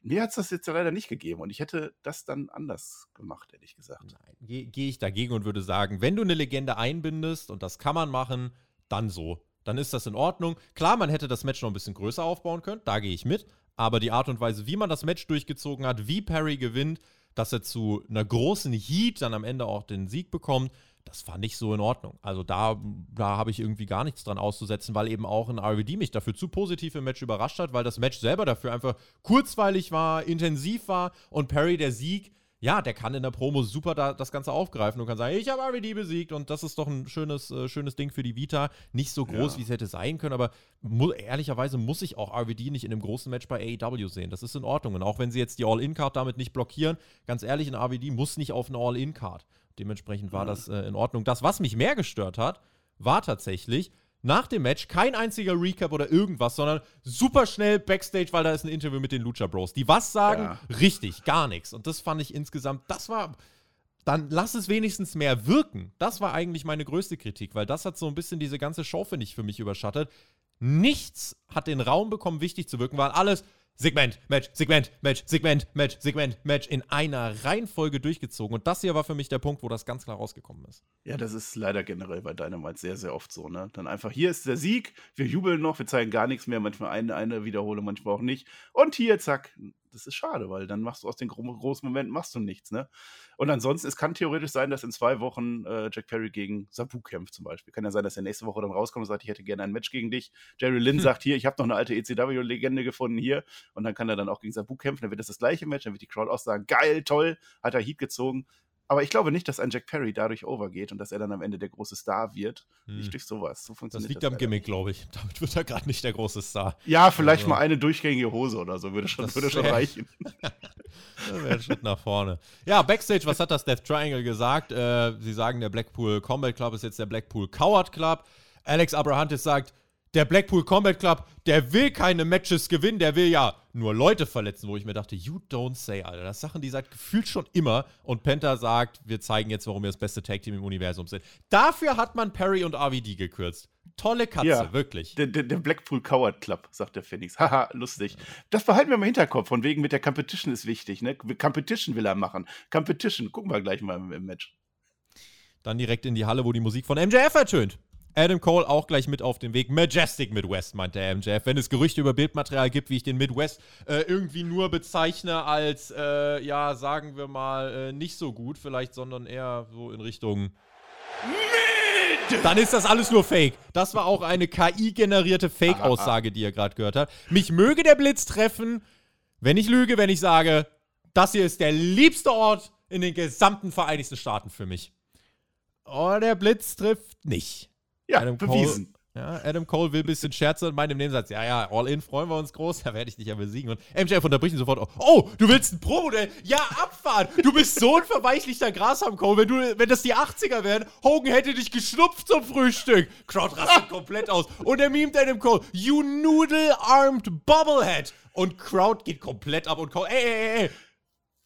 Mir hat es das jetzt ja leider nicht gegeben und ich hätte das dann anders gemacht, ehrlich gesagt. Nein, gehe geh ich dagegen und würde sagen, wenn du eine Legende einbindest und das kann man machen, dann so. Dann ist das in Ordnung. Klar, man hätte das Match noch ein bisschen größer aufbauen können, da gehe ich mit. Aber die Art und Weise, wie man das Match durchgezogen hat, wie Perry gewinnt, dass er zu einer großen Heat dann am Ende auch den Sieg bekommt, das war nicht so in Ordnung. Also da, da habe ich irgendwie gar nichts dran auszusetzen, weil eben auch ein RVD mich dafür zu positiv im Match überrascht hat, weil das Match selber dafür einfach kurzweilig war, intensiv war und Perry der Sieg, ja, der kann in der Promo super da, das Ganze aufgreifen und kann sagen, ich habe RVD besiegt und das ist doch ein schönes, äh, schönes Ding für die Vita. Nicht so groß, Ja. wie es hätte sein können, aber mu ehrlicherweise muss ich auch RVD nicht in einem großen Match bei AEW sehen. Das ist in Ordnung. Und auch wenn sie jetzt die All-In-Card damit nicht blockieren, ganz ehrlich, ein RVD muss nicht auf eine All-In-Card. Dementsprechend war Ja. das äh, in Ordnung. Das, was mich mehr gestört hat, war tatsächlich nach dem Match kein einziger Recap oder irgendwas, sondern super schnell Backstage, weil da ist ein Interview mit den Lucha Bros. Die was sagen? Ja. Richtig, gar nichts. Und das fand ich insgesamt, das war. Dann lass es wenigstens mehr wirken. Das war eigentlich meine größte Kritik, weil das hat so ein bisschen diese ganze Show, finde ich, für mich überschattet. Nichts hat den Raum bekommen, wichtig zu wirken, weil alles Segment, Match, Segment, Match, Segment, Match, Segment, Match in einer Reihenfolge durchgezogen. Und das hier war für mich der Punkt, wo das ganz klar rausgekommen ist. Ja, das ist leider generell bei Dynamite sehr, sehr oft so, ne? Dann einfach, hier ist der Sieg, wir jubeln noch, wir zeigen gar nichts mehr, manchmal eine, eine Wiederholung, manchmal auch nicht. Und hier, zack, das ist schade, weil dann machst du aus den gro großen Momenten machst du nichts, ne? Und ansonsten, es kann theoretisch sein, dass in zwei Wochen äh, Jack Perry gegen Sabu kämpft zum Beispiel. Kann ja sein, dass er nächste Woche dann rauskommt und sagt, ich hätte gerne ein Match gegen dich. Jerry Lynn Hm. sagt hier, ich habe noch eine alte ECW-Legende gefunden hier. Und dann kann er dann auch gegen Sabu kämpfen, dann wird das das gleiche Match, dann wird die Crowd auch sagen, geil, toll, hat er Heat gezogen. Aber ich glaube nicht, dass ein Jack Perry dadurch overgeht und dass er dann am Ende der große Star wird. Hm. Nicht durch sowas. So Das funktioniert liegt am leider Gimmick, glaube ich. (laughs) Damit wird er gerade nicht der große Star. Ja, vielleicht Also- mal eine durchgängige Hose oder so, würde schon, Das würde schon reichen. (laughs) Das wäre ein Schritt nach vorne. Ja, Backstage, was hat das Death Triangle gesagt? Äh, sie sagen, der Blackpool Combat Club ist jetzt der Blackpool Coward Club. Alex Abrahantis sagt, der Blackpool Combat Club, der will keine Matches gewinnen, der will ja nur Leute verletzen, wo ich mir dachte, you don't say, Alter. Das Sachen, die seit gefühlt schon immer. Und Penta sagt, wir zeigen jetzt, warum wir das beste Tag Team im Universum sind. Dafür hat man Perry und RVD gekürzt. Tolle Katze, Ja. wirklich. Der, der, der Blackpool Coward Club, sagt der Phoenix. (laughs) Haha, lustig. Das behalten wir im Hinterkopf, von wegen mit der Competition ist wichtig. Ne? Competition will er machen. Competition, gucken wir gleich mal im, im Match. Dann direkt in die Halle, wo die Musik von MJF ertönt. Adam Cole auch gleich mit auf dem Weg. Majestic Midwest, meint der MJF. Wenn es Gerüchte über Bildmaterial gibt, wie ich den Midwest äh, irgendwie nur bezeichne als, äh, ja, sagen wir mal, äh, nicht so gut vielleicht, sondern eher so in Richtung. Dann ist das alles nur Fake. Das war auch eine KI-generierte Fake-Aussage, die ihr gerade gehört habt. Mich möge der Blitz treffen, wenn ich lüge, wenn ich sage, das hier ist der liebste Ort in den gesamten Vereinigten Staaten für mich. Oh, der Blitz trifft nicht. Ja, Adam bewiesen. Ja, Adam Cole will ein bisschen scherzen und meint im Nebensatz, ja, ja, all in, freuen wir uns groß, da werde ich dich ja besiegen. Und MJF unterbricht ihn sofort, oh, du willst ein Pro-Modell? Ja, abfahren! Du bist so ein verweichlichter Grasham, Cole. Wenn, du, wenn das die 80er wären, Hogan hätte dich geschnupft zum Frühstück. Crowd rastet (laughs) komplett aus. Und er mimt Adam Cole, you noodle-armed bobblehead. Und Crowd geht komplett ab und Cole, ey, ey, ey,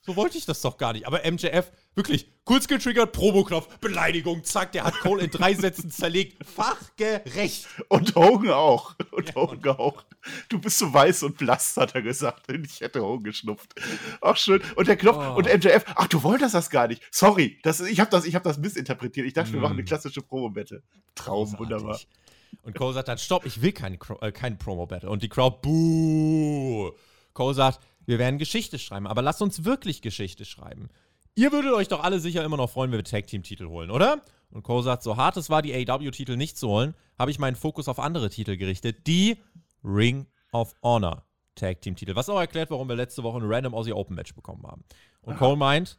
so wollte ich das doch gar nicht. Aber MJF, wirklich, kurz getriggert, Promo-Knopf, Beleidigung, zack, der hat Cole in drei Sätzen zerlegt. Fachgerecht. Und Hogan auch. Und ja, Hogan und auch. Du bist so weiß und blass, hat er gesagt. Ich hätte Hogan geschnupft. Ach, schön. Und der Knopf oh. und MJF, ach, du wolltest das gar nicht. Sorry, das, ich habe das, hab das missinterpretiert. Ich dachte, mm. wir machen eine klassische Promo-Wette. Traum, Großartig. wunderbar. Und Cole sagt dann, stopp, ich will kein, äh, kein Promo-Battle. Und die Crowd, buh. Cole sagt, wir werden Geschichte schreiben, aber lasst uns wirklich Geschichte schreiben. Ihr würdet euch doch alle sicher immer noch freuen, wenn wir Tag-Team-Titel holen, oder? Und Cole sagt, so hart es war, die AEW-Titel nicht zu holen, habe ich meinen Fokus auf andere Titel gerichtet. Die Ring of Honor Tag-Team-Titel. Was auch erklärt, warum wir letzte Woche ein Random Aussie Open Match bekommen haben. Und Aha. Cole meint,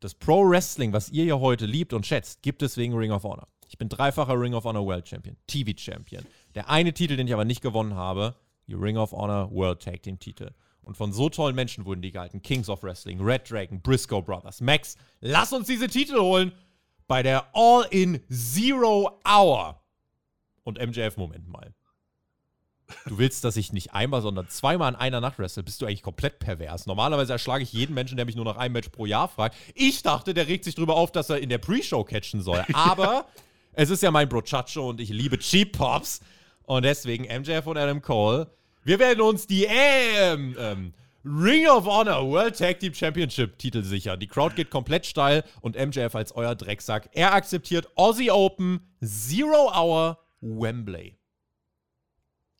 das Pro Wrestling, was ihr ja heute liebt und schätzt, gibt es wegen Ring of Honor. Ich bin dreifacher Ring of Honor World Champion, TV Champion. Der eine Titel, den ich aber nicht gewonnen habe, die Ring of Honor World Tag Team Titel. Und von so tollen Menschen wurden die gehalten. Kings of Wrestling, Red Dragon, Briscoe Brothers, Max. Lass uns diese Titel holen bei der All-in Zero Hour. Und MJF, Moment mal. Du willst, dass ich nicht einmal, sondern zweimal in einer Nacht wrestle, bist du eigentlich komplett pervers. Normalerweise erschlage ich jeden Menschen, der mich nur nach einem Match pro Jahr fragt. Ich dachte, der regt sich darüber auf, dass er in der Pre-Show catchen soll. (laughs) Aber es ist ja mein Brochacho und ich liebe Cheap Pops. Und deswegen MJF und Adam Cole wir werden uns die ähm, ähm, Ring of Honor World Tag Team Championship Titel sichern. Die Crowd geht komplett steil und MJF als euer Drecksack. Er akzeptiert Aussie Open, Zero Hour, Wembley.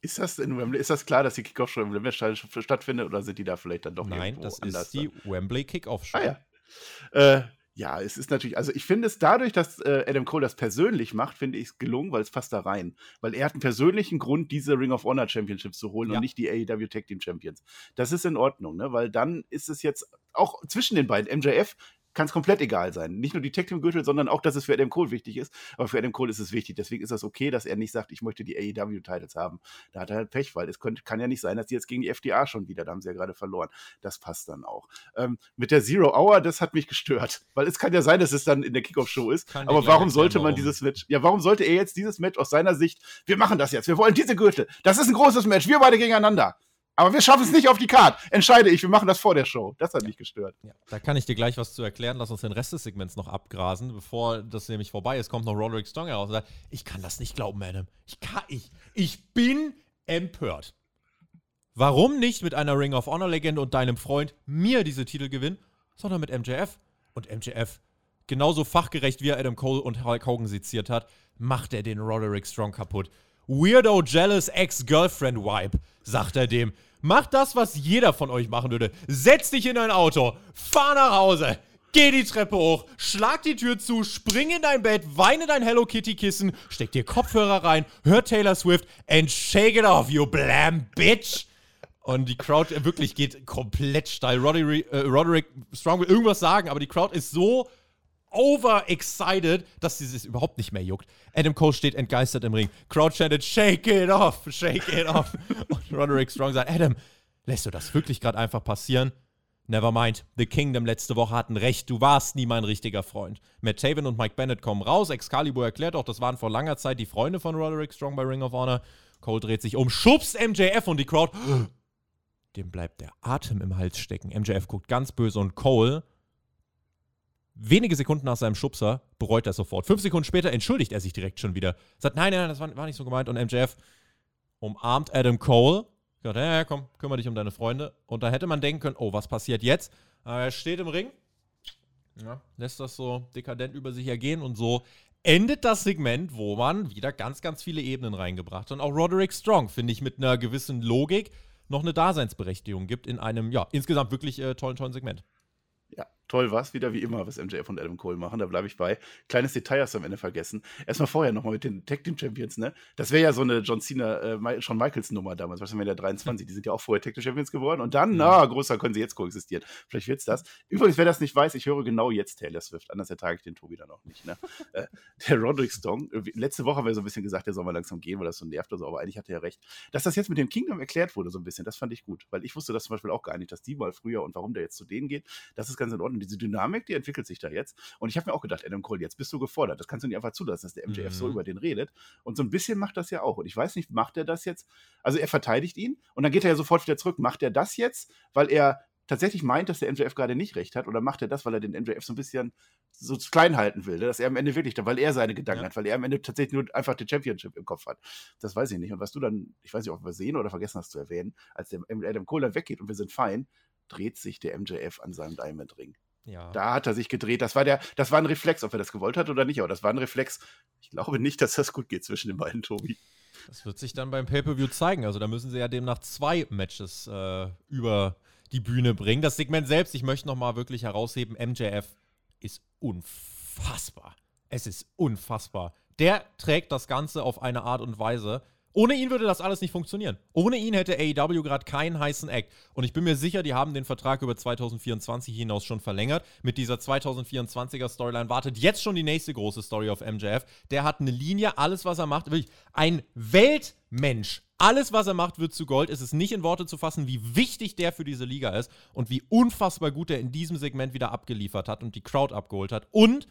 Ist das in Wembley? Ist das klar, dass die Kickoff schon im Wembley stattfindet oder sind die da vielleicht dann doch Nein, das ist die Wembley Kickoff Show. Ah ja. Äh, ja, es ist natürlich, also ich finde es dadurch, dass äh, Adam Cole das persönlich macht, finde ich es gelungen, weil es passt da rein. Weil er hat einen persönlichen Grund, diese Ring of Honor Championships zu holen ja. und nicht die AEW Tag Team Champions. Das ist in Ordnung, ne? Weil dann ist es jetzt auch zwischen den beiden. MJF kann es komplett egal sein. Nicht nur die Tag Team Gürtel, sondern auch, dass es für Adam Cole wichtig ist. Aber für Adam Cole ist es wichtig. Deswegen ist das okay, dass er nicht sagt, ich möchte die AEW Titles haben. Da hat er halt Pech, weil es könnte, kann ja nicht sein, dass die jetzt gegen die FDA schon wieder, da haben sie ja gerade verloren. Das passt dann auch. Ähm, mit der Zero Hour, das hat mich gestört. Weil es kann ja sein, dass es dann in der Kickoff-Show ist. Kann aber warum sollte man dieses Match, ja, warum sollte er jetzt dieses Match aus seiner Sicht, wir machen das jetzt, wir wollen diese Gürtel. Das ist ein großes Match, wir beide gegeneinander. Aber wir schaffen es nicht auf die Card. Entscheide ich, wir machen das vor der Show. Das hat mich gestört. Ja, da kann ich dir gleich was zu erklären. Lass uns den Rest des Segments noch abgrasen. Bevor das nämlich vorbei ist, kommt noch Roderick Strong heraus und sagt, ich kann das nicht glauben, Adam. Ich kann, ich, ich bin empört. Warum nicht mit einer Ring of Honor Legende und deinem Freund mir diese Titel gewinnen, sondern mit MJF? Und MJF, genauso fachgerecht wie er Adam Cole und Hulk Hogan seziert hat, macht er den Roderick Strong kaputt. Weirdo Jealous Ex-Girlfriend Vibe, sagt er dem. Mach das, was jeder von euch machen würde. Setz dich in ein Auto, fahr nach Hause, geh die Treppe hoch, schlag die Tür zu, spring in dein Bett, weine dein Hello Kitty Kissen, steck dir Kopfhörer rein, hör Taylor Swift and shake it off, you blam bitch. Und die Crowd wirklich geht komplett steil. Roderick, äh, Roderick Strong will irgendwas sagen, aber die Crowd ist so overexcited, dass sie es überhaupt nicht mehr juckt. Adam Cole steht entgeistert im Ring. Crowd chanted, shake it off, shake it off. (laughs) Und Roderick Strong sagt, Adam, lässt du das wirklich gerade einfach passieren? Nevermind, The Kingdom letzte Woche hatten recht, du warst nie mein richtiger Freund. Matt Taven und Mike Bennett kommen raus, Excalibur erklärt auch, das waren vor langer Zeit die Freunde von Roderick Strong bei Ring of Honor. Cole dreht sich um, schubst MJF und die Crowd, (gasps) dem bleibt der Atem im Hals stecken. MJF guckt ganz böse und Cole wenige Sekunden nach seinem Schubser bereut er sofort. Fünf Sekunden später entschuldigt er sich direkt schon wieder. Sagt, nein, nein, das war, war nicht so gemeint. Und MJF umarmt Adam Cole. Sagt, ja, ja, komm, kümmere dich um deine Freunde. Und da hätte man denken können, oh, was passiert jetzt? Aber er steht im Ring, ja, lässt das so dekadent über sich ergehen und so endet das Segment, wo man wieder ganz, ganz viele Ebenen reingebracht hat. Und auch Roderick Strong, finde ich, mit einer gewissen Logik noch eine Daseinsberechtigung gibt in einem, ja, insgesamt wirklich äh, tollen, tollen Segment. Ja, toll war's wieder, wie immer, was MJF und Adam Cole machen. Da bleibe ich bei. Kleines Detail hast du am Ende vergessen. Erstmal vorher nochmal mit den Tag Team Champions, ne? Das wäre ja so eine John Cena, äh, Shawn Michaels Nummer damals, was haben wir in der 23? Die sind ja auch vorher Tag Team Champions geworden und dann, na, größer können sie jetzt koexistieren. Vielleicht wird's das. Übrigens, wer das nicht weiß, ich höre genau jetzt Taylor Swift. Anders ertrage ich den Tobi dann auch nicht, ne? äh, der Roderick Strong, letzte Woche haben wir so ein bisschen gesagt, der soll mal langsam gehen, weil das so nervt oder so, aber eigentlich hat er ja recht. Dass das jetzt mit dem Kingdom erklärt wurde, so ein bisschen, das fand ich gut, weil ich wusste das zum Beispiel auch gar nicht, dass die mal früher und warum der jetzt zu denen geht, das ist ganz in Ordnung. Diese Dynamik, die entwickelt sich da jetzt. Und ich habe mir auch gedacht, Adam Cole, jetzt bist du gefordert. Das kannst du nicht einfach zulassen, dass der MJF mhm. so über den redet. Und so ein bisschen macht das ja auch. Und ich weiß nicht, macht er das jetzt? Also er verteidigt ihn und dann geht er ja sofort wieder zurück. Macht er das jetzt, weil er tatsächlich meint, dass der MJF gerade nicht recht hat, oder macht er das, weil er den MJF so ein bisschen so klein halten will, dass er am Ende wirklich, weil er seine Gedanken ja. hat, weil er am Ende tatsächlich nur einfach die Championship im Kopf hat. Das weiß ich nicht. Und was du dann, ich weiß nicht, ob wir sehen oder vergessen hast zu erwähnen, als der Adam Cole dann weggeht und wir sind fein, dreht sich der MJF an seinem Diamond Ring. Ja. Da hat er sich gedreht. Das war, der, das war ein Reflex, ob er das gewollt hat oder nicht, aber das war ein Reflex. Ich glaube nicht, dass das gut geht zwischen den beiden, Tobi. Das wird sich dann beim Pay-Per-View zeigen. Also da müssen sie ja demnach zwei Matches äh, über die Bühne bringen. Das Segment selbst, ich möchte nochmal wirklich herausheben, MJF ist unfassbar. Es ist unfassbar. Der trägt das Ganze auf eine Art und Weise, ohne ihn würde das alles nicht funktionieren. Ohne ihn hätte AEW gerade keinen heißen Act. Und ich bin mir sicher, die haben den Vertrag über 2024 hinaus schon verlängert. Mit dieser 2024er Storyline wartet jetzt schon die nächste große Story auf MJF. Der hat eine Linie, alles, was er macht, wirklich ein Weltmensch. Alles, was er macht, wird zu Gold. Es ist nicht in Worte zu fassen, wie wichtig der für diese Liga ist und wie unfassbar gut er in diesem Segment wieder abgeliefert hat und die Crowd abgeholt hat. Und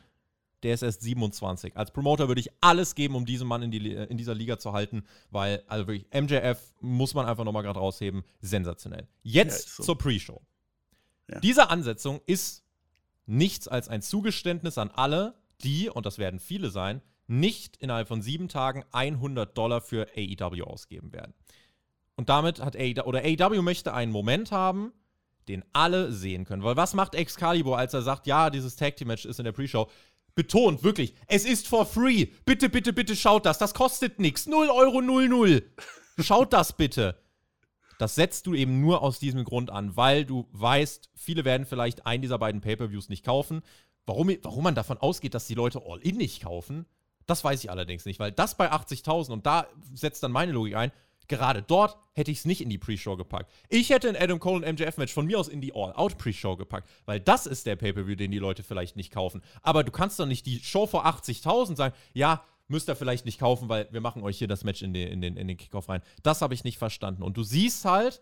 der ist erst 27. Als Promoter würde ich alles geben, um diesen Mann in, die, in dieser Liga zu halten, weil, also wirklich, MJF muss man einfach nochmal gerade rausheben. Sensationell. Jetzt ja, so. zur Pre-Show. Ja. Diese Ansetzung ist nichts als ein Zugeständnis an alle, die, und das werden viele sein, nicht innerhalb von sieben Tagen 100 Dollar für AEW ausgeben werden. Und damit hat AEW, oder AEW möchte einen Moment haben, den alle sehen können. Weil was macht Excalibur, als er sagt, ja, dieses Tag Team Match ist in der Pre-Show? Betont, wirklich, es ist for free. Bitte, bitte, bitte schaut das. Das kostet nichts. 0 Euro 00. Schaut das bitte. Das setzt du eben nur aus diesem Grund an, weil du weißt, viele werden vielleicht einen dieser beiden Pay-Per-Views nicht kaufen. Warum, warum man davon ausgeht, dass die Leute All-In nicht kaufen, das weiß ich allerdings nicht, weil das bei 80.000 und da setzt dann meine Logik ein, Gerade dort hätte ich es nicht in die Pre-Show gepackt. Ich hätte ein Adam Cole und MJF-Match von mir aus in die All-Out-Pre-Show gepackt, weil das ist der Pay-Per-View, den die Leute vielleicht nicht kaufen. Aber du kannst doch nicht die Show vor 80.000 sagen, ja, müsst ihr vielleicht nicht kaufen, weil wir machen euch hier das Match in den, in den, in den Kickoff rein. Das habe ich nicht verstanden. Und du siehst halt,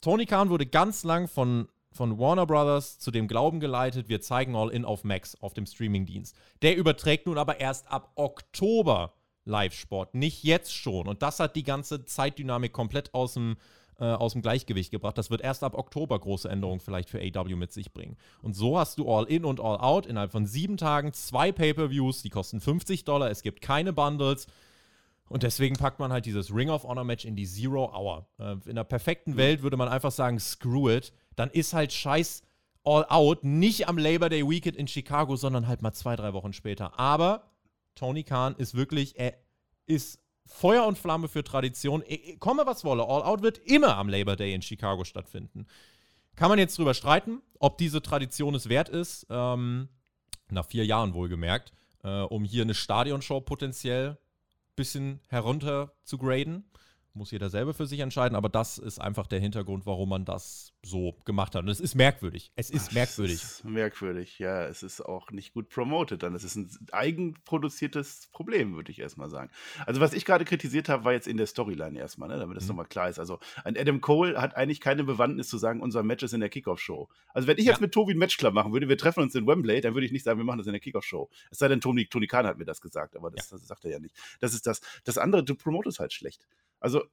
Tony Khan wurde ganz lang von, von Warner Brothers zu dem Glauben geleitet, wir zeigen All-In auf Max, auf dem Streaming-Dienst. Der überträgt nun aber erst ab Oktober Live-Sport. Nicht jetzt schon. Und das hat die ganze Zeitdynamik komplett aus dem, äh, aus dem Gleichgewicht gebracht. Das wird erst ab Oktober große Änderungen vielleicht für AW mit sich bringen. Und so hast du All In und All Out innerhalb von sieben Tagen zwei Pay-Per-Views, die kosten 50 Dollar. Es gibt keine Bundles. Und deswegen packt man halt dieses Ring of Honor Match in die Zero Hour. Äh, in der perfekten Welt würde man einfach sagen, screw it. Dann ist halt scheiß All Out nicht am Labor Day Weekend in Chicago, sondern halt mal zwei, drei Wochen später. Aber Tony Khan ist wirklich, er ist Feuer und Flamme für Tradition. Komme was wolle, All Out wird immer am Labor Day in Chicago stattfinden. Kann man jetzt drüber streiten, ob diese Tradition es wert ist, ähm, nach vier Jahren wohlgemerkt, äh, um hier eine Stadionshow potenziell ein bisschen herunter zu graden muss jeder selber für sich entscheiden, aber das ist einfach der Hintergrund, warum man das so gemacht hat. Und es ist merkwürdig. Es ist Ach, merkwürdig. Es ist merkwürdig, ja. Es ist auch nicht gut promoted dann. Es ist ein eigenproduziertes Problem, würde ich erstmal sagen. Also, was ich gerade kritisiert habe, war jetzt in der Storyline erstmal, ne, damit das mhm. nochmal klar ist. Also, ein Adam Cole hat eigentlich keine Bewandtnis zu sagen, unser Match ist in der Kickoff-Show. Also, wenn ich jetzt mit Tobi ein Match klar machen würde, wir treffen uns in Wembley, dann würde ich nicht sagen, wir machen das in der Kickoff-Show. Es sei denn, Tony, Tony Khan hat mir das gesagt, aber das, ja. das sagt er ja nicht. Das ist das. Das andere, du promotest halt schlecht. Also,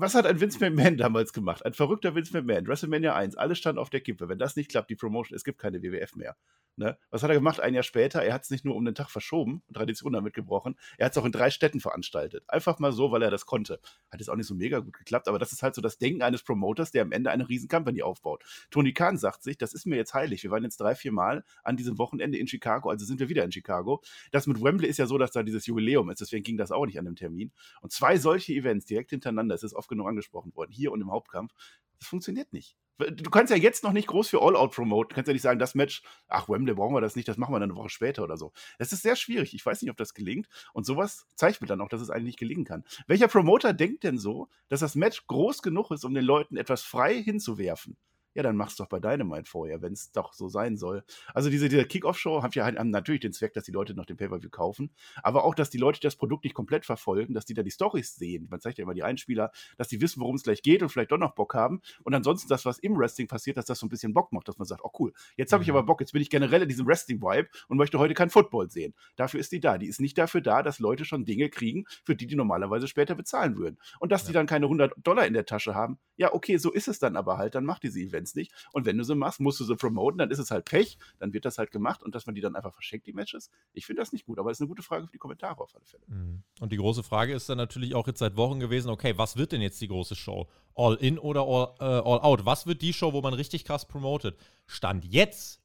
was hat ein Vince McMahon damals gemacht? Ein verrückter Vince McMahon, WrestleMania 1, alles stand auf der Kippe. Wenn das nicht klappt, die Promotion, es gibt keine WWF mehr. Ne? Was hat er gemacht ein Jahr später? Er hat es nicht nur um den Tag verschoben Tradition damit gebrochen, er hat es auch in drei Städten veranstaltet. Einfach mal so, weil er das konnte. Hat jetzt auch nicht so mega gut geklappt, aber das ist halt so das Denken eines Promoters, der am Ende eine riesen Company aufbaut. Tony Khan sagt sich, das ist mir jetzt heilig. Wir waren jetzt drei, vier Mal an diesem Wochenende in Chicago, also sind wir wieder in Chicago. Das mit Wembley ist ja so, dass da dieses Jubiläum ist, deswegen ging das auch nicht an dem Termin. Und zwei solche Events direkt hintereinander, es ist oft genug angesprochen worden, hier und im Hauptkampf, Das funktioniert nicht. Du kannst ja jetzt noch nicht groß für All-Out promoten. Du kannst ja nicht sagen, das Match, ach, Wembley brauchen wir das nicht, das machen wir dann eine Woche später oder so. Es ist sehr schwierig. Ich weiß nicht, ob das gelingt. Und sowas zeigt mir dann auch, dass es eigentlich nicht gelingen kann. Welcher Promoter denkt denn so, dass das Match groß genug ist, um den Leuten etwas frei hinzuwerfen? Ja, dann mach's doch bei Dynamite vorher, wenn es doch so sein soll. Also diese, diese Kick-Off-Show hat ja halt natürlich den Zweck, dass die Leute noch den Pay-Per-View kaufen, aber auch, dass die Leute das Produkt nicht komplett verfolgen, dass die da die Storys sehen. Man zeigt ja immer die Einspieler, dass die wissen, worum es gleich geht und vielleicht doch noch Bock haben. Und ansonsten das, was im Wrestling passiert, dass das so ein bisschen Bock macht, dass man sagt, oh cool, jetzt habe ich aber mhm. Bock, jetzt bin ich generell in diesem Wrestling-Vibe und möchte heute kein Football sehen. Dafür ist die da. Die ist nicht dafür da, dass Leute schon Dinge kriegen, für die die normalerweise später bezahlen würden. Und dass ja. die dann keine 100 Dollar in der Tasche haben, ja, okay, so ist es dann aber halt, dann macht diese Events nicht. Und wenn du sie machst, musst du sie promoten, dann ist es halt Pech, dann wird das halt gemacht und dass man die dann einfach verschenkt, die Matches. Ich finde das nicht gut, aber es ist eine gute Frage für die Kommentare auf alle Fälle. Mhm. Und die große Frage ist dann natürlich auch jetzt seit Wochen gewesen, okay, was wird denn jetzt die große Show? All in oder all, äh, all out? Was wird die Show, wo man richtig krass promotet? Stand jetzt,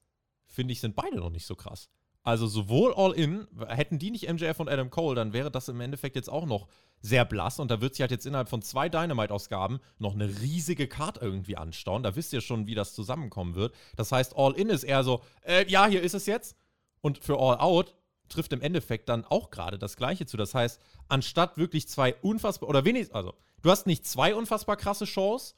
finde ich, sind beide noch nicht so krass. Also sowohl All In, hätten die nicht MJF und Adam Cole, dann wäre das im Endeffekt jetzt auch noch sehr blass und da wird sich halt jetzt innerhalb von zwei Dynamite-Ausgaben noch eine riesige Card irgendwie anstauen. Da wisst ihr schon, wie das zusammenkommen wird. Das heißt, All In ist eher so, äh, ja, hier ist es jetzt. Und für All Out trifft im Endeffekt dann auch gerade das Gleiche zu. Das heißt, anstatt wirklich zwei unfassbar, oder wenigstens, also, du hast nicht zwei unfassbar krasse Shows,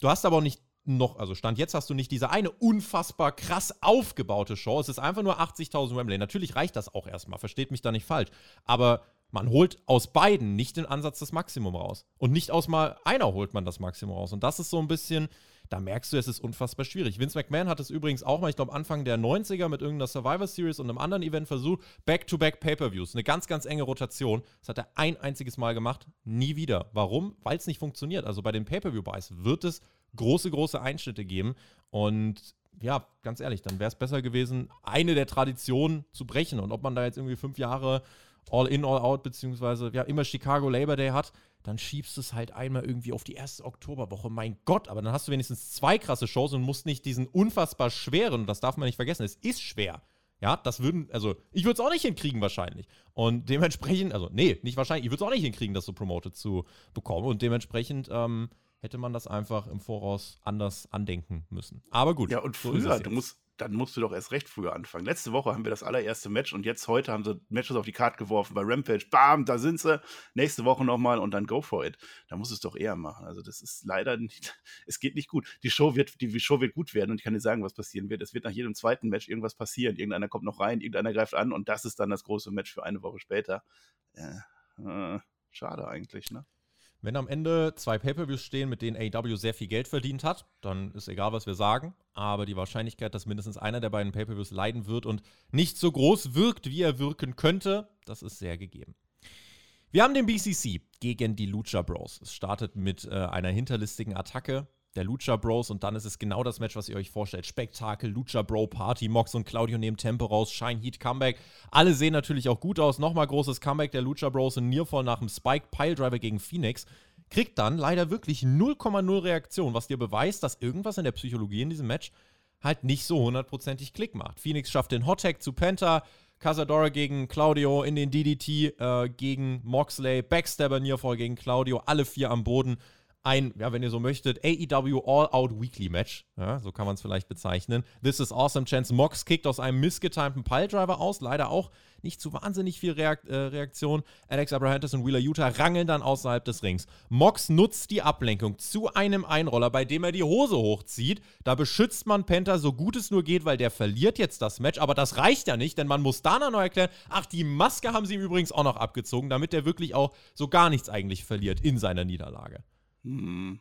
du hast aber auch nicht noch, also Stand jetzt hast du nicht diese eine unfassbar krass aufgebaute Show. Es ist einfach nur 80.000 Wembley. Natürlich reicht das auch erstmal, versteht mich da nicht falsch. Aber man holt aus beiden nicht den Ansatz das Maximum raus. Und nicht aus mal einer holt man das Maximum raus. Und das ist so ein bisschen, da merkst du, es ist unfassbar schwierig. Vince McMahon hat es übrigens auch mal, ich glaube, Anfang der 90er mit irgendeiner Survivor Series und einem anderen Event versucht, Back-to-Back Pay-Per-Views. Eine ganz, ganz enge Rotation. Das hat er ein einziges Mal gemacht. Nie wieder. Warum? Weil es nicht funktioniert. Also bei den Pay-Per-View-Buys wird es große, große Einschnitte geben. Und ja, ganz ehrlich, dann wäre es besser gewesen, eine der Traditionen zu brechen. Und ob man da jetzt irgendwie fünf Jahre all in, all out, beziehungsweise ja, immer Chicago Labor Day hat, dann schiebst du es halt einmal irgendwie auf die erste Oktoberwoche. Mein Gott, aber dann hast du wenigstens zwei krasse Shows und musst nicht diesen unfassbar schweren, das darf man nicht vergessen, es ist schwer. Ja, das würden, also ich würde es auch nicht hinkriegen wahrscheinlich. Und dementsprechend, also nee, nicht wahrscheinlich, ich würde es auch nicht hinkriegen, das so promoted zu bekommen. Und dementsprechend, ähm, hätte man das einfach im Voraus anders andenken müssen. Aber gut. Ja, und früher, du musst, dann musst du doch erst recht früher anfangen. Letzte Woche haben wir das allererste Match und jetzt heute haben sie Matches auf die Karte geworfen bei Rampage. Bam, da sind sie. Nächste Woche nochmal und dann go for it. Da muss es doch eher machen. Also das ist leider nicht, (laughs) es geht nicht gut. Die Show wird, die Show wird gut werden und ich kann dir sagen, was passieren wird. Es wird nach jedem zweiten Match irgendwas passieren. Irgendeiner kommt noch rein, irgendeiner greift an und das ist dann das große Match für eine Woche später. Äh, äh, schade eigentlich, ne? Wenn am Ende zwei Pay-Per-Views stehen, mit denen AEW sehr viel Geld verdient hat, dann ist egal, was wir sagen. Aber die Wahrscheinlichkeit, dass mindestens einer der beiden Pay-Per-Views leiden wird und nicht so groß wirkt, wie er wirken könnte, das ist sehr gegeben. Wir haben den BCC gegen die Lucha Bros. Es startet mit äh, einer hinterlistigen Attacke der Lucha Bros und dann ist es genau das Match, was ihr euch vorstellt. Spektakel, Lucha Bro Party, Mox und Claudio nehmen Tempo raus, Shine Heat Comeback. Alle sehen natürlich auch gut aus. Nochmal großes Comeback der Lucha Bros in Nearfall nach dem Spike Piledriver gegen Phoenix. Kriegt dann leider wirklich 0,0 Reaktion, was dir beweist, dass irgendwas in der Psychologie in diesem Match halt nicht so hundertprozentig Klick macht. Phoenix schafft den Hot Tag zu Penta, Casadora gegen Claudio in den DDT äh, gegen Moxley, Backstabber Nearfall gegen Claudio, alle vier am Boden ein, ja, wenn ihr so möchtet, AEW All-Out Weekly Match. Ja, so kann man es vielleicht bezeichnen. This is Awesome Chance. Mox kickt aus einem missgetimten Piledriver aus. Leider auch nicht zu wahnsinnig viel Reakt, äh, Reaktion. Alex Abrahantes und Wheeler Utah rangeln dann außerhalb des Rings. Mox nutzt die Ablenkung zu einem Einroller, bei dem er die Hose hochzieht. Da beschützt man Penta so gut es nur geht, weil der verliert jetzt das Match. Aber das reicht ja nicht, denn man muss Dana noch erklären, ach, die Maske haben sie ihm übrigens auch noch abgezogen, damit der wirklich auch so gar nichts eigentlich verliert in seiner Niederlage. Hm.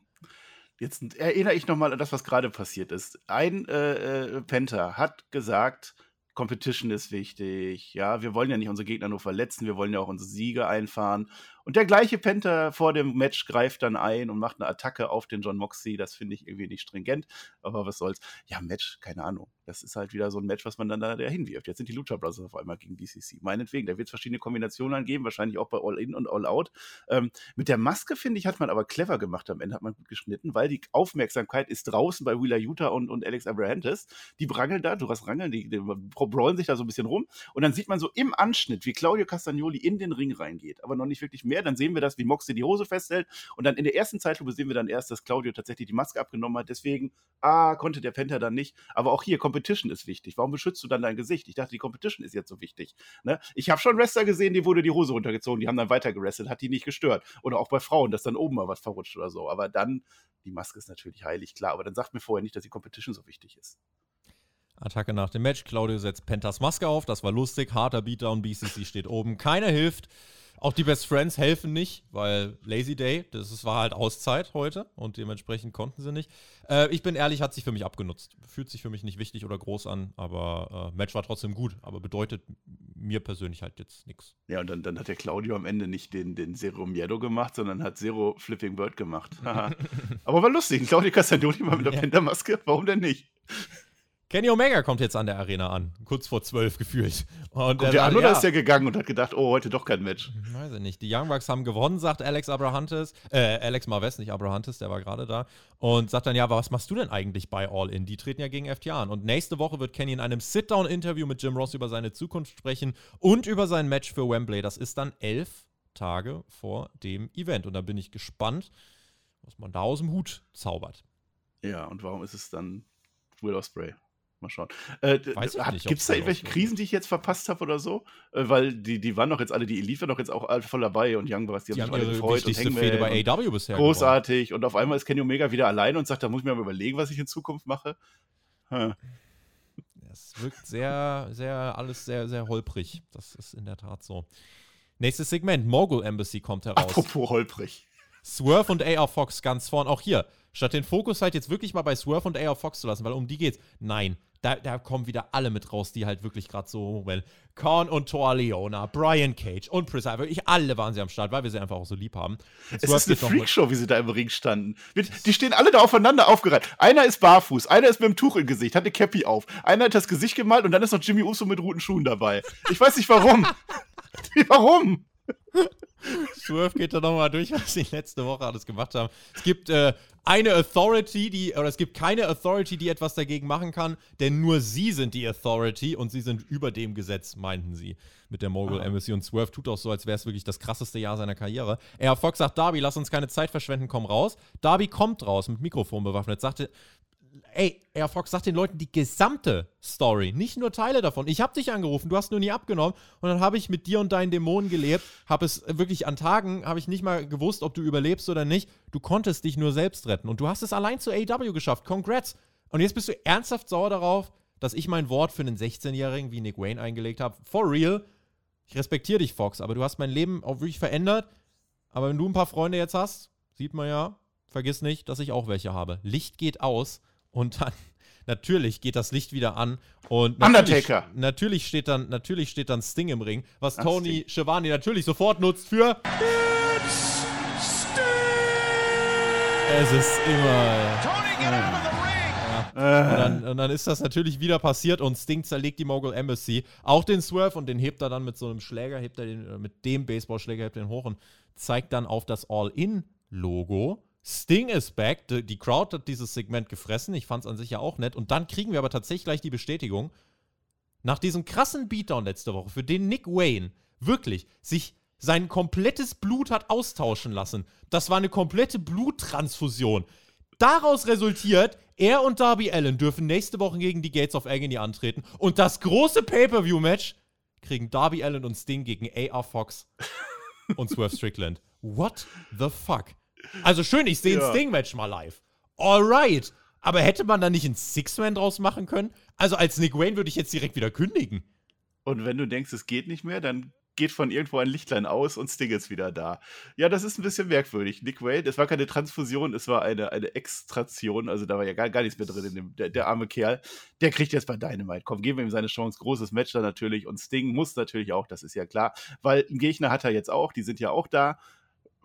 Jetzt erinnere ich nochmal an das, was gerade passiert ist. Ein äh, äh, Penta hat gesagt, Competition ist wichtig. Ja, wir wollen ja nicht unsere Gegner nur verletzen, wir wollen ja auch unsere Siege einfahren. Und der gleiche Penta vor dem Match greift dann ein und macht eine Attacke auf den John Moxley. Das finde ich irgendwie nicht stringent, aber was soll's. Ja, Match, keine Ahnung. Das ist halt wieder so ein Match, was man dann da hinwirft. Jetzt sind die Lucha Brothers auf einmal gegen BCC. Meinetwegen, da wird es verschiedene Kombinationen angeben, wahrscheinlich auch bei All In und All Out. Ähm, mit der Maske, finde ich, hat man aber clever gemacht. Am Ende hat man gut geschnitten, weil die Aufmerksamkeit ist draußen bei Wheeler Utah und, und Alex Abrahantes. Die brangeln da, du hast rangeln, die, die brawlen sich da so ein bisschen rum. Und dann sieht man so im Anschnitt, wie Claudio Castagnoli in den Ring reingeht, aber noch nicht wirklich mehr. Dann sehen wir das, wie Moxie die Hose festhält. Und dann in der ersten Zeitlupe sehen wir dann erst, dass Claudio tatsächlich die Maske abgenommen hat. Deswegen, ah, konnte der Penta dann nicht. Aber auch hier, Competition ist wichtig. Warum beschützt du dann dein Gesicht? Ich dachte, die Competition ist jetzt so wichtig. Ne? Ich habe schon Wrestler gesehen, die wurde die Hose runtergezogen, die haben dann weiter gerestelt, hat die nicht gestört. Oder auch bei Frauen, dass dann oben mal was verrutscht oder so. Aber dann, die Maske ist natürlich heilig, klar. Aber dann sagt mir vorher nicht, dass die Competition so wichtig ist. Attacke nach dem Match. Claudio setzt Pentas Maske auf. Das war lustig. Harter Beatdown. BCC steht oben. Keiner hilft. Auch die Best Friends helfen nicht, weil Lazy Day, das war halt Auszeit heute und dementsprechend konnten sie nicht. Äh, ich bin ehrlich, hat sich für mich abgenutzt. Fühlt sich für mich nicht wichtig oder groß an, aber äh, Match war trotzdem gut, aber bedeutet mir persönlich halt jetzt nichts. Ja, und dann, dann hat der Claudio am Ende nicht den, den Zero Miedo gemacht, sondern hat Zero Flipping Bird gemacht. (laughs) aber war lustig. Claudio Castagnoli mal mit der ja. Penta-Maske, warum denn nicht? Kenny Omega kommt jetzt an der Arena an, kurz vor zwölf gefühlt. Und kommt der an oder ja, ist der gegangen und hat gedacht, oh, heute doch kein Match? Weiß ich nicht. Die Young Bucks haben gewonnen, sagt Alex Abrahantes. Äh, Alex Marves, nicht Abrahantes, der war gerade da. Und sagt dann, ja, was machst du denn eigentlich bei All In? Die treten ja gegen FTA an. Und nächste Woche wird Kenny in einem Sit-Down-Interview mit Jim Ross über seine Zukunft sprechen und über sein Match für Wembley. Das ist dann elf Tage vor dem Event. Und da bin ich gespannt, was man da aus dem Hut zaubert. Ja, und warum ist es dann Will Ospreay? Mal schauen. Äh, Gibt es da irgendwelche Krisen, die ich jetzt verpasst habe oder so? Äh, weil die, die waren doch jetzt alle, die Elite waren doch jetzt auch voll dabei und Young Bucks, die, die haben sich alle gefreut und Fehde bei AW bisher Großartig. Gewonnen. Und auf einmal ist Kenny Omega wieder alleine und sagt, da muss ich mir mal überlegen, was ich in Zukunft mache. Hm. Es wirkt sehr, sehr, alles sehr, sehr holprig. Das ist in der Tat so. Nächstes Segment, Mogul Embassy kommt heraus. Apropos holprig. Swerve und AR Fox ganz vorn. Auch hier, statt den Fokus halt jetzt wirklich mal bei Swerve und AR Fox zu lassen, weil um die geht's. Nein, da, da kommen wieder alle mit raus, die halt wirklich gerade so, well, Korn und Thor Leona, Brian Cage und Priscilla, wirklich alle waren sie am Start, weil wir sie einfach auch so lieb haben. Es ist eine Freakshow, wie sie da im Ring standen. Die stehen alle da aufeinander aufgereiht. Einer ist barfuß, einer ist mit dem Tuch im Gesicht, hat eine Cappy auf, einer hat das Gesicht gemalt und dann ist noch Jimmy Uso mit roten Schuhen dabei. Ich weiß nicht warum. (laughs) warum? (laughs) Swerve geht da nochmal durch, was sie letzte Woche alles gemacht haben. Es gibt äh, eine Authority, die, oder es gibt keine Authority, die etwas dagegen machen kann, denn nur sie sind die Authority und sie sind über dem Gesetz, meinten sie mit der Mogul Aha. Embassy. Und Swerve tut auch so, als wäre es wirklich das krasseste Jahr seiner Karriere. Er Fox sagt, Darby, lass uns keine Zeit verschwenden, komm raus. Darby kommt raus, mit Mikrofon bewaffnet, sagte, ey, Air Fox, sag den Leuten die gesamte Story, nicht nur Teile davon. Ich habe dich angerufen, du hast nur nie abgenommen und dann habe ich mit dir und deinen Dämonen gelebt, habe es wirklich an Tagen, habe ich nicht mal gewusst, ob du überlebst oder nicht. Du konntest dich nur selbst retten und du hast es allein zu AW geschafft. Congrats. Und jetzt bist du ernsthaft sauer darauf, dass ich mein Wort für einen 16-Jährigen wie Nick Wayne eingelegt habe. For real. Ich respektiere dich, Fox, aber du hast mein Leben auch wirklich verändert. Aber wenn du ein paar Freunde jetzt hast, sieht man ja, vergiss nicht, dass ich auch welche habe. Licht geht aus und dann (laughs) natürlich geht das Licht wieder an und natürlich, Undertaker. Natürlich steht dann natürlich steht dann Sting im Ring, was Ach, Tony Schiavone natürlich sofort nutzt für It's Sting. Es ist immer Tony get out of the ring. Und dann, und dann, ist das natürlich wieder passiert und Sting zerlegt die Mogul Embassy. Auch den Swerve und den hebt er dann mit so einem Schläger, hebt er den, mit dem Baseballschläger, hebt den hoch und zeigt dann auf das All-In-Logo. Sting is back. Die Crowd hat dieses Segment gefressen. Ich fand es an sich ja auch nett. Und dann kriegen wir aber tatsächlich gleich die Bestätigung. Nach diesem krassen Beatdown letzte Woche, für den Nick Wayne wirklich sich sein komplettes Blut hat austauschen lassen. Das war eine komplette Bluttransfusion. Daraus resultiert, er und Darby Allen dürfen nächste Woche gegen die Gates of Agony antreten. Und das große Pay-Per-View-Match kriegen Darby Allen und Sting gegen AR Fox und Swerve Strickland. What the fuck? Also schön, ich sehe ja. ein Sting-Match mal live. Alright. Aber hätte man da nicht ein Six-Man draus machen können? Also als Nick Wayne würde ich jetzt direkt wieder kündigen. Und wenn du denkst, es geht nicht mehr, dann geht von irgendwo ein Lichtlein aus und Sting ist wieder da. Ja, das ist ein bisschen merkwürdig. Nick Wayne, es war keine Transfusion, es war eine, eine Extraktion, also da war ja gar, gar nichts mehr drin. In dem, der, der arme Kerl, der kriegt jetzt bei Dynamite. Komm, geben wir ihm seine Chance. Großes Match da natürlich und Sting muss natürlich auch, das ist ja klar, weil einen Gegner hat er jetzt auch, die sind ja auch da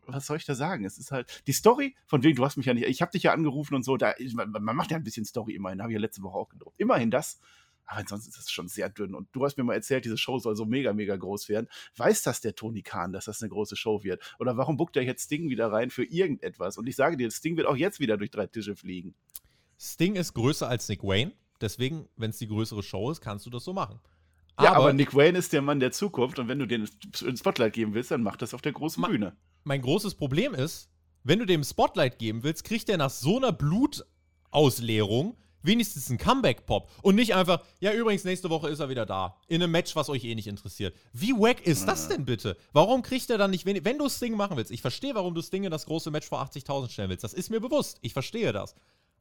was soll ich da sagen? Es ist halt die Story, von wegen, du hast mich ja nicht, ich habe dich ja angerufen und so, da, man, man macht ja ein bisschen Story immerhin, habe ich ja letzte Woche auch gedruckt. Immerhin das, aber ansonsten ist es schon sehr dünn. Und du hast mir mal erzählt, diese Show soll so mega, mega groß werden. Weiß das der Tony Khan, dass das eine große Show wird? Oder warum buckt er jetzt Sting wieder rein für irgendetwas? Und ich sage dir, Sting wird auch jetzt wieder durch drei Tische fliegen. Sting ist größer als Nick Wayne. Deswegen, wenn es die größere Show ist, kannst du das so machen. Ja, aber, Nick Wayne ist der Mann der Zukunft und wenn du den ins Spotlight geben willst, dann mach das auf der großen Ma Bühne. Mein großes Problem ist, wenn du dem Spotlight geben willst, kriegt er nach so einer Blutausleerung wenigstens einen Comeback-Pop und nicht einfach, ja, übrigens, nächste Woche ist er wieder da. In einem Match, was euch eh nicht interessiert. Wie wack ist das denn bitte? Warum kriegt er dann nicht wenig, wenn du Sting machen willst? Ich verstehe, warum du Sting in das große Match vor 80.000 stellen willst. Das ist mir bewusst. Ich verstehe das.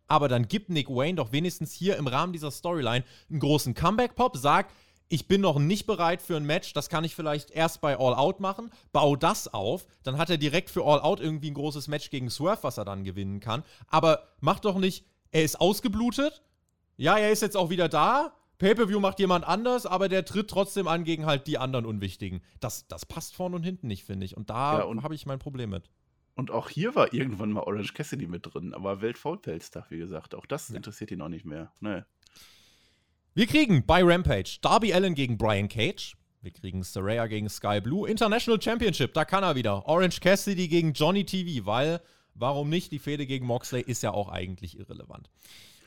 Aber dann gibt Nick Wayne doch wenigstens hier im Rahmen dieser Storyline einen großen Comeback-Pop, sag, ich bin noch nicht bereit für ein Match, das kann ich vielleicht erst bei All Out machen, bau das auf, dann hat er direkt für All Out irgendwie ein großes Match gegen Swerve, was er dann gewinnen kann. Aber mach doch nicht, er ist ausgeblutet, ja, er ist jetzt auch wieder da, Pay-Per-View macht jemand anders, aber der tritt trotzdem an gegen halt die anderen Unwichtigen. Das, das passt vorne und hinten nicht, finde ich. Und da ja, habe ich mein Problem mit. Und auch hier war irgendwann mal Orange Cassidy mit drin, aber Welt-Faulpelz-Tag, wie gesagt. Auch das ja. interessiert ihn auch nicht mehr. Nee. Wir kriegen bei Rampage Darby Allen gegen Brian Cage. Wir kriegen Saraya gegen Sky Blue. International Championship, da kann er wieder. Orange Cassidy gegen Johnny TV, weil, warum nicht? Die Fehde gegen Moxley ist ja auch eigentlich irrelevant.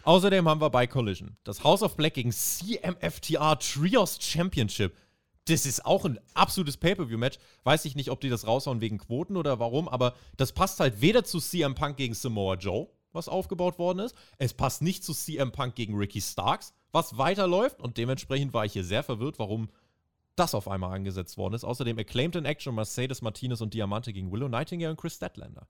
Außerdem haben wir bei Collision das House of Black gegen CMFTR Trios Championship. Das ist auch ein absolutes Pay-Per-View-Match. Weiß ich nicht, ob die das raushauen wegen Quoten oder warum, aber das passt halt weder zu CM Punk gegen Samoa Joe, was aufgebaut worden ist. Es passt nicht zu CM Punk gegen Ricky Starks, was weiterläuft. Und dementsprechend war ich hier sehr verwirrt, warum das auf einmal angesetzt worden ist. Außerdem Acclaimed in Action Mercedes Martinez und Diamante gegen Willow Nightingale und Chris Statlander.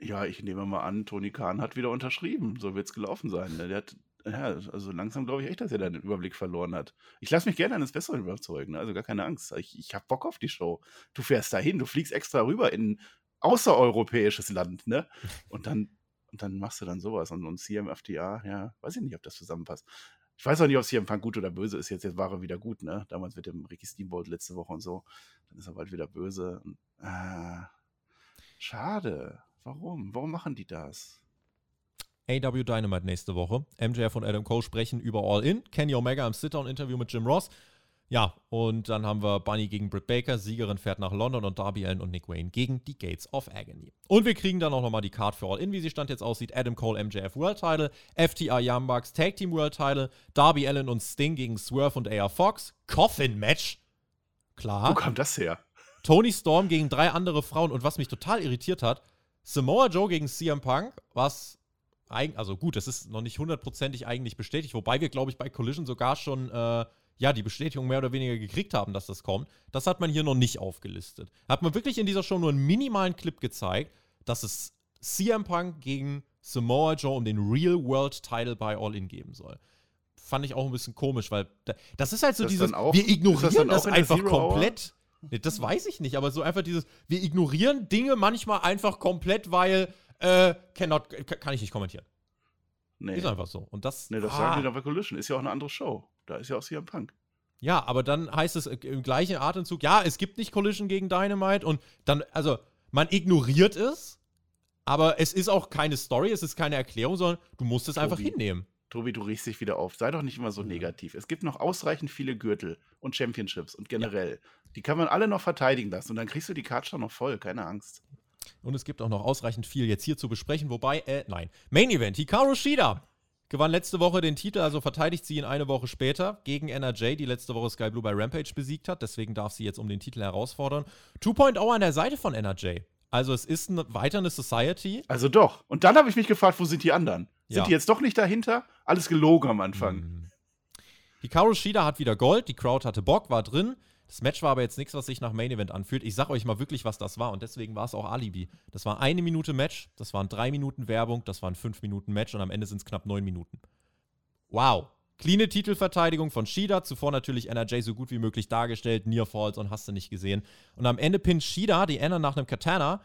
Ja, ich nehme mal an, Tony Khan hat wieder unterschrieben. So wird es gelaufen sein. Der hat, ja, also langsam glaube ich echt, dass er da den Überblick verloren hat. Ich lasse mich gerne eines Besseren überzeugen, ne? also gar keine Angst. Ich, ich habe Bock auf die Show. Du fährst dahin, du fliegst extra rüber in außereuropäisches Land, ne? Und dann und dann machst du dann sowas. Und, und CMFTA, ja, weiß ich nicht, ob das zusammenpasst. Ich weiß auch nicht, ob CM Punk gut oder böse ist. Jetzt, jetzt war er wieder gut, ne? Damals mit dem Ricky Steamboat letzte Woche und so. Dann ist er bald wieder böse. Und, äh, schade. Warum? Warum machen die das? AW Dynamite nächste Woche. MJF und Adam Cole sprechen über All In. Kenny Omega im Sit-Down-Interview mit Jim Ross. Ja, und dann haben wir Bunny gegen Britt Baker, Siegerin fährt nach London und Darby Allen und Nick Wayne gegen die Gates of Agony. Und wir kriegen dann auch nochmal die Card für All In, wie sie stand jetzt aussieht. Adam Cole MJF World Title, FTR Young Bucks Tag Team World Title, Darby Allen und Sting gegen Swerve und AR Fox. Coffin Match. Klar. Wo kam das her? Tony Storm gegen drei andere Frauen und was mich total irritiert hat, Samoa Joe gegen CM Punk, was also gut, das ist noch nicht hundertprozentig eigentlich bestätigt, wobei wir, glaube ich, bei Collision sogar schon äh, ja, die Bestätigung mehr oder weniger gekriegt haben, dass das kommt. Das hat man hier noch nicht aufgelistet. Hat man wirklich in dieser Show nur einen minimalen Clip gezeigt, dass es CM Punk gegen Samoa Joe um den Real World Title bei All In geben soll. Fand ich auch ein bisschen komisch, weil das ist halt so das dieses, auch, wir ignorieren das, das einfach komplett. Nee, das weiß ich nicht, aber so einfach dieses, wir ignorieren Dinge manchmal einfach komplett, weil, äh, cannot, kann ich nicht kommentieren. Nee. Ist einfach so. Und das. Nee, das ah. sagen die bei Collision. Ist ja auch eine andere Show. Da ist ja auch CM Punk. Ja, aber dann heißt es im gleichen Atemzug, ja, es gibt nicht Collision gegen Dynamite und dann, also, man ignoriert es, aber es ist auch keine Story, es ist keine Erklärung, sondern du musst es Tobi, einfach hinnehmen. Tobi, du riechst dich wieder auf. Sei doch nicht immer so negativ. Es gibt noch ausreichend viele Gürtel und Championships und generell. Ja. Die kann man alle noch verteidigen lassen und dann kriegst du die Karte schon noch voll, keine Angst. Und es gibt auch noch ausreichend viel jetzt hier zu besprechen, wobei, äh, nein. Main Event, Hikaru Shida gewann letzte Woche den Titel, also verteidigt sie ihn eine Woche später gegen NRJ, die letzte Woche Sky Blue bei Rampage besiegt hat. Deswegen darf sie jetzt um den Titel herausfordern. 2.0 an der Seite von NRJ. Also es ist eine, weiter eine Society. Also doch. Und dann habe ich mich gefragt, wo sind die anderen? Sind ja. die jetzt doch nicht dahinter? Alles gelogen am Anfang. Mhm. Hikaru Shida hat wieder Gold, die Crowd hatte Bock, war drin. Das Match war aber jetzt nichts, was sich nach Main Event anfühlt. Ich sag euch mal wirklich, was das war und deswegen war es auch Alibi. Das war eine Minute Match, das waren drei Minuten Werbung, das waren fünf Minuten Match und am Ende sind es knapp neun Minuten. Wow. Cleane Titelverteidigung von Shida, zuvor natürlich NRJ so gut wie möglich dargestellt, Near Falls und hast du nicht gesehen. Und am Ende pinnt Shida die Anna nach einem Katana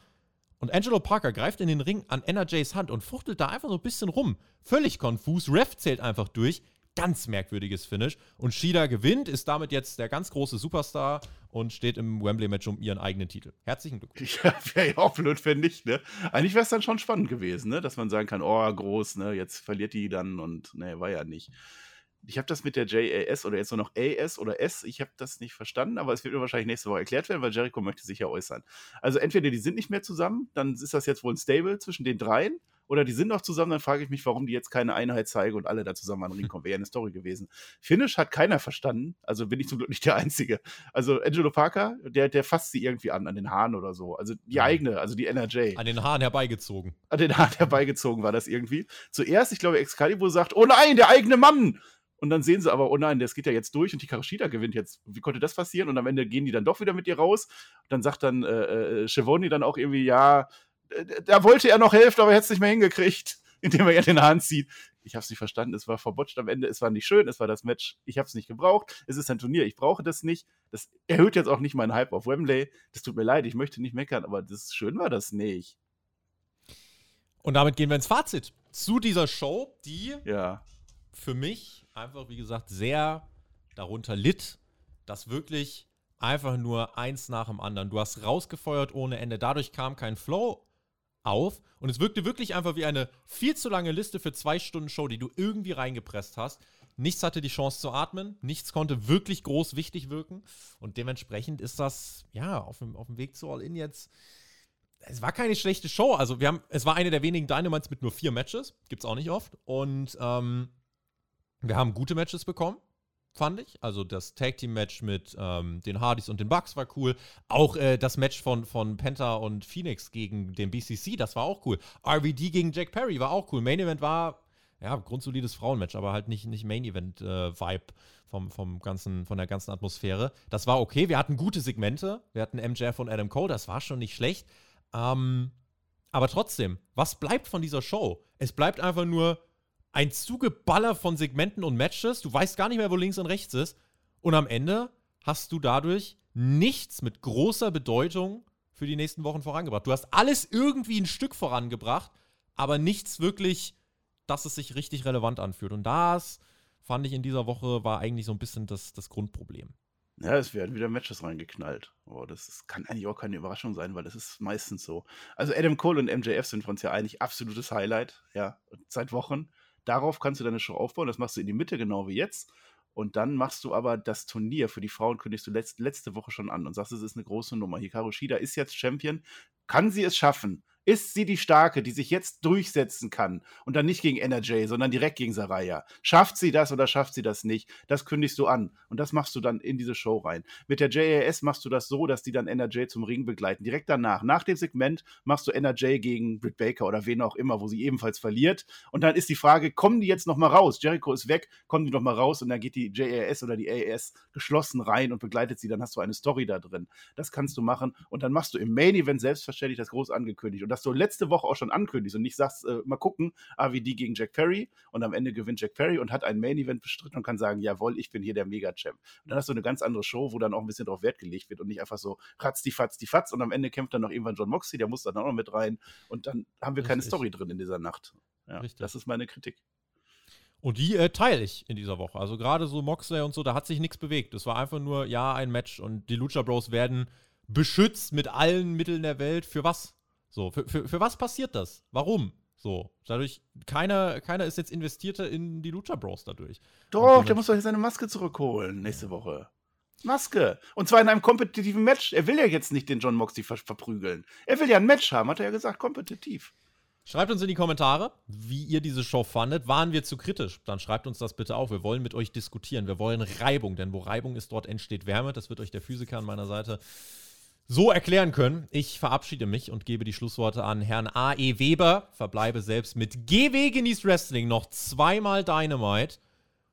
und Angelo Parker greift in den Ring an NRJs Hand und fuchtelt da einfach so ein bisschen rum. Völlig konfus, Ref zählt einfach durch ganz merkwürdiges Finish. Und Shida gewinnt, ist damit jetzt der ganz große Superstar und steht im Wembley-Match um ihren eigenen Titel. Herzlichen Glückwunsch. (laughs) Ja, wäre ja auch blöd, wenn nicht, ne? Eigentlich wäre es dann schon spannend gewesen, ne? Dass man sagen kann, oh, groß, ne? Jetzt verliert die dann und ne, war ja nicht. Ich habe das mit der JAS oder jetzt nur noch AS oder S, ich habe das nicht verstanden, aber es wird mir wahrscheinlich nächste Woche erklärt werden, weil Jericho möchte sich ja äußern. Also entweder die sind nicht mehr zusammen, dann ist das jetzt wohl ein Stable zwischen den dreien oder die sind noch zusammen, dann frage ich mich, warum die jetzt keine Einheit zeigen und alle da zusammen an den Ring kommen. Wäre ja eine Story gewesen. Finish hat keiner verstanden, also bin ich zum Glück nicht der Einzige. Also Angelo Parker, der, der fasst sie irgendwie an, an den Haaren oder so. Also die eigene, also die NRJ. An den Haaren herbeigezogen. An den Haaren herbeigezogen war das irgendwie. Zuerst, ich glaube, Excalibur sagt, oh nein, der eigene Mann! Und dann sehen sie aber, oh nein, das geht ja jetzt durch und die Karushida gewinnt jetzt. Wie konnte das passieren? Und am Ende gehen die dann doch wieder mit ihr raus. Und dann sagt dann äh, äh, Schiavone dann auch irgendwie, ja, da wollte er noch helfen, aber er hätte es nicht mehr hingekriegt, (laughs) indem er ihr den Hahn zieht. Ich habe es nicht verstanden, es war verbotscht am Ende, es war nicht schön, es war das Match, ich habe es nicht gebraucht, es ist ein Turnier, ich brauche das nicht. Das erhöht jetzt auch nicht meinen Hype auf Wembley. Das tut mir leid, ich möchte nicht meckern, aber das schön war das nicht. Und damit gehen wir ins Fazit zu dieser Show, die Ja. für mich einfach, wie gesagt, sehr darunter litt, dass wirklich einfach nur eins nach dem anderen. Du hast rausgefeuert ohne Ende. Dadurch kam kein Flow auf und es wirkte wirklich einfach wie eine viel zu lange Liste für zwei Stunden Show, die du irgendwie reingepresst hast. Nichts hatte die Chance zu atmen, nichts konnte wirklich groß wichtig wirken und dementsprechend ist das, ja, auf dem, auf dem Weg zu All-In jetzt. Es war keine schlechte Show. Also, wir haben, es war eine der wenigen Dynamites mit nur vier Matches. Gibt's auch nicht oft. Und ähm, wir haben gute Matches bekommen, fand ich. Also das Tag Team Match mit ähm, den Hardys und den Bucks war cool. Auch äh, das Match von, von Penta und Phoenix gegen den BCC, das war auch cool. RVD gegen Jack Perry war auch cool. Main Event war ja grundsolides Frauenmatch, aber halt nicht, nicht Main Event äh, Vibe vom, vom ganzen, von der ganzen Atmosphäre. Das war okay. Wir hatten gute Segmente. Wir hatten MJF und Adam Cole, das war schon nicht schlecht. Ähm, aber trotzdem, was bleibt von dieser Show? Es bleibt einfach nur ein Zugeballer von Segmenten und Matches. Du weißt gar nicht mehr, wo links und rechts ist. Und am Ende hast du dadurch nichts mit großer Bedeutung für die nächsten Wochen vorangebracht. Du hast alles irgendwie ein Stück vorangebracht, aber nichts wirklich, dass es sich richtig relevant anfühlt. Und das fand ich in dieser Woche war eigentlich so ein bisschen das, das Grundproblem. Ja, es werden wieder Matches reingeknallt. Oh, das ist, kann eigentlich auch keine Überraschung sein, weil das ist meistens so. Also Adam Cole und MJF sind für uns ja eigentlich absolutes Highlight, ja, seit Wochen. Darauf kannst du deine Show aufbauen, das machst du in die Mitte, genau wie jetzt. Und dann machst du aber das Turnier für die Frauen, kündigst du letzt, letzte Woche schon an und sagst, es ist eine große Nummer. Hikaru Shida ist jetzt Champion. Kann sie es schaffen? Ist sie die Starke, die sich jetzt durchsetzen kann und dann nicht gegen NRJ, sondern direkt gegen Saraya? Schafft sie das oder schafft sie das nicht? Das kündigst du an und das machst du dann in diese Show rein. Mit der JAS machst du das so, dass die dann NRJ zum Ring begleiten. Direkt danach, nach dem Segment, machst du NRJ gegen Britt Baker oder wen auch immer, wo sie ebenfalls verliert. Und dann ist die Frage, kommen die jetzt nochmal raus? Jericho ist weg, kommen die nochmal raus und dann geht die JAS oder die AAS geschlossen rein und begleitet sie. Dann hast du eine Story da drin. Das kannst du machen und dann machst du im Main Event selbstverständlich das groß angekündigt. Und dass du letzte Woche auch schon ankündigst und nicht sagst, äh, mal gucken, AVD gegen Jack Perry und am Ende gewinnt Jack Perry und hat ein Main Event bestritten und kann sagen, jawohl, ich bin hier der Mega-Champ. Und dann hast du eine ganz andere Show, wo dann auch ein bisschen drauf Wert gelegt wird und nicht einfach so ratz die Fatz die Fatz und am Ende kämpft dann noch irgendwann John Moxley, der muss dann auch noch mit rein und dann haben wir keine Richtig. Story drin in dieser Nacht. Ja, das ist meine Kritik. Und die äh, teile ich in dieser Woche. Also gerade so Moxley und so, da hat sich nichts bewegt. Es war einfach nur, ja, ein Match und die Lucha Bros werden beschützt mit allen Mitteln der Welt. Für was? So, für, für, für was passiert das? Warum? So, dadurch, keiner, keiner ist jetzt investierter in die Lucha Bros dadurch. Doch, der muss doch jetzt seine Maske zurückholen nächste Woche. Maske. Und zwar in einem kompetitiven Match. Er will ja jetzt nicht den John Moxley ver verprügeln. Er will ja ein Match haben, hat er ja gesagt, kompetitiv. Schreibt uns in die Kommentare, wie ihr diese Show fandet. Waren wir zu kritisch? Dann schreibt uns das bitte auf. Wir wollen mit euch diskutieren. Wir wollen Reibung, denn wo Reibung ist, dort entsteht Wärme. Das wird euch der Physiker an meiner Seite so erklären können. Ich verabschiede mich und gebe die Schlussworte an Herrn A.E. Weber. Verbleibe selbst mit GW Genießt Wrestling noch zweimal Dynamite.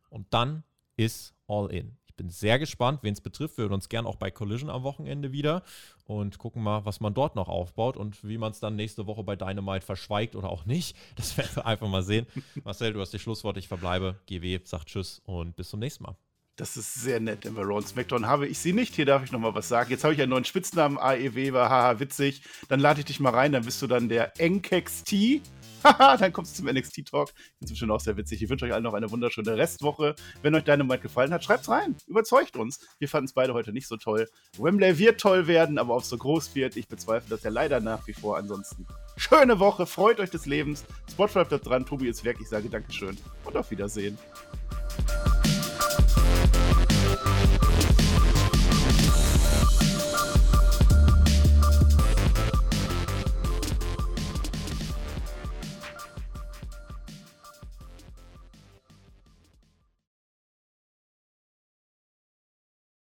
Und dann ist All In. Ich bin sehr gespannt, wen es betrifft. Wir hören uns gern auch bei Collision am Wochenende wieder und gucken mal, was man dort noch aufbaut und wie man es dann nächste Woche bei Dynamite verschweigt oder auch nicht. (laughs) Das werden wir einfach mal sehen. Marcel, du hast die Schlussworte. Ich verbleibe. GW sagt Tschüss und bis zum nächsten Mal. Das ist sehr nett. Raw und SmackDown habe ich sie nicht. Hier darf ich noch mal was sagen. Jetzt habe ich einen neuen Spitznamen, AE Weber. Haha, witzig. Dann lade ich dich mal rein. Dann bist du dann der NKXT. (laughs) Haha, dann kommst du zum NXT-Talk. Schon auch sehr witzig. Ich wünsche euch allen noch eine wunderschöne Restwoche. Wenn euch Dynamite gefallen hat, schreibt's rein. Überzeugt uns. Wir fanden es beide heute nicht so toll. Wembley wird toll werden, aber ob es so groß wird, ich bezweifle das ja leider nach wie vor. Ansonsten schöne Woche. Freut euch des Lebens. Spotlight bleibt dran. Tobi ist weg. Ich sage Dankeschön und auf Wiedersehen.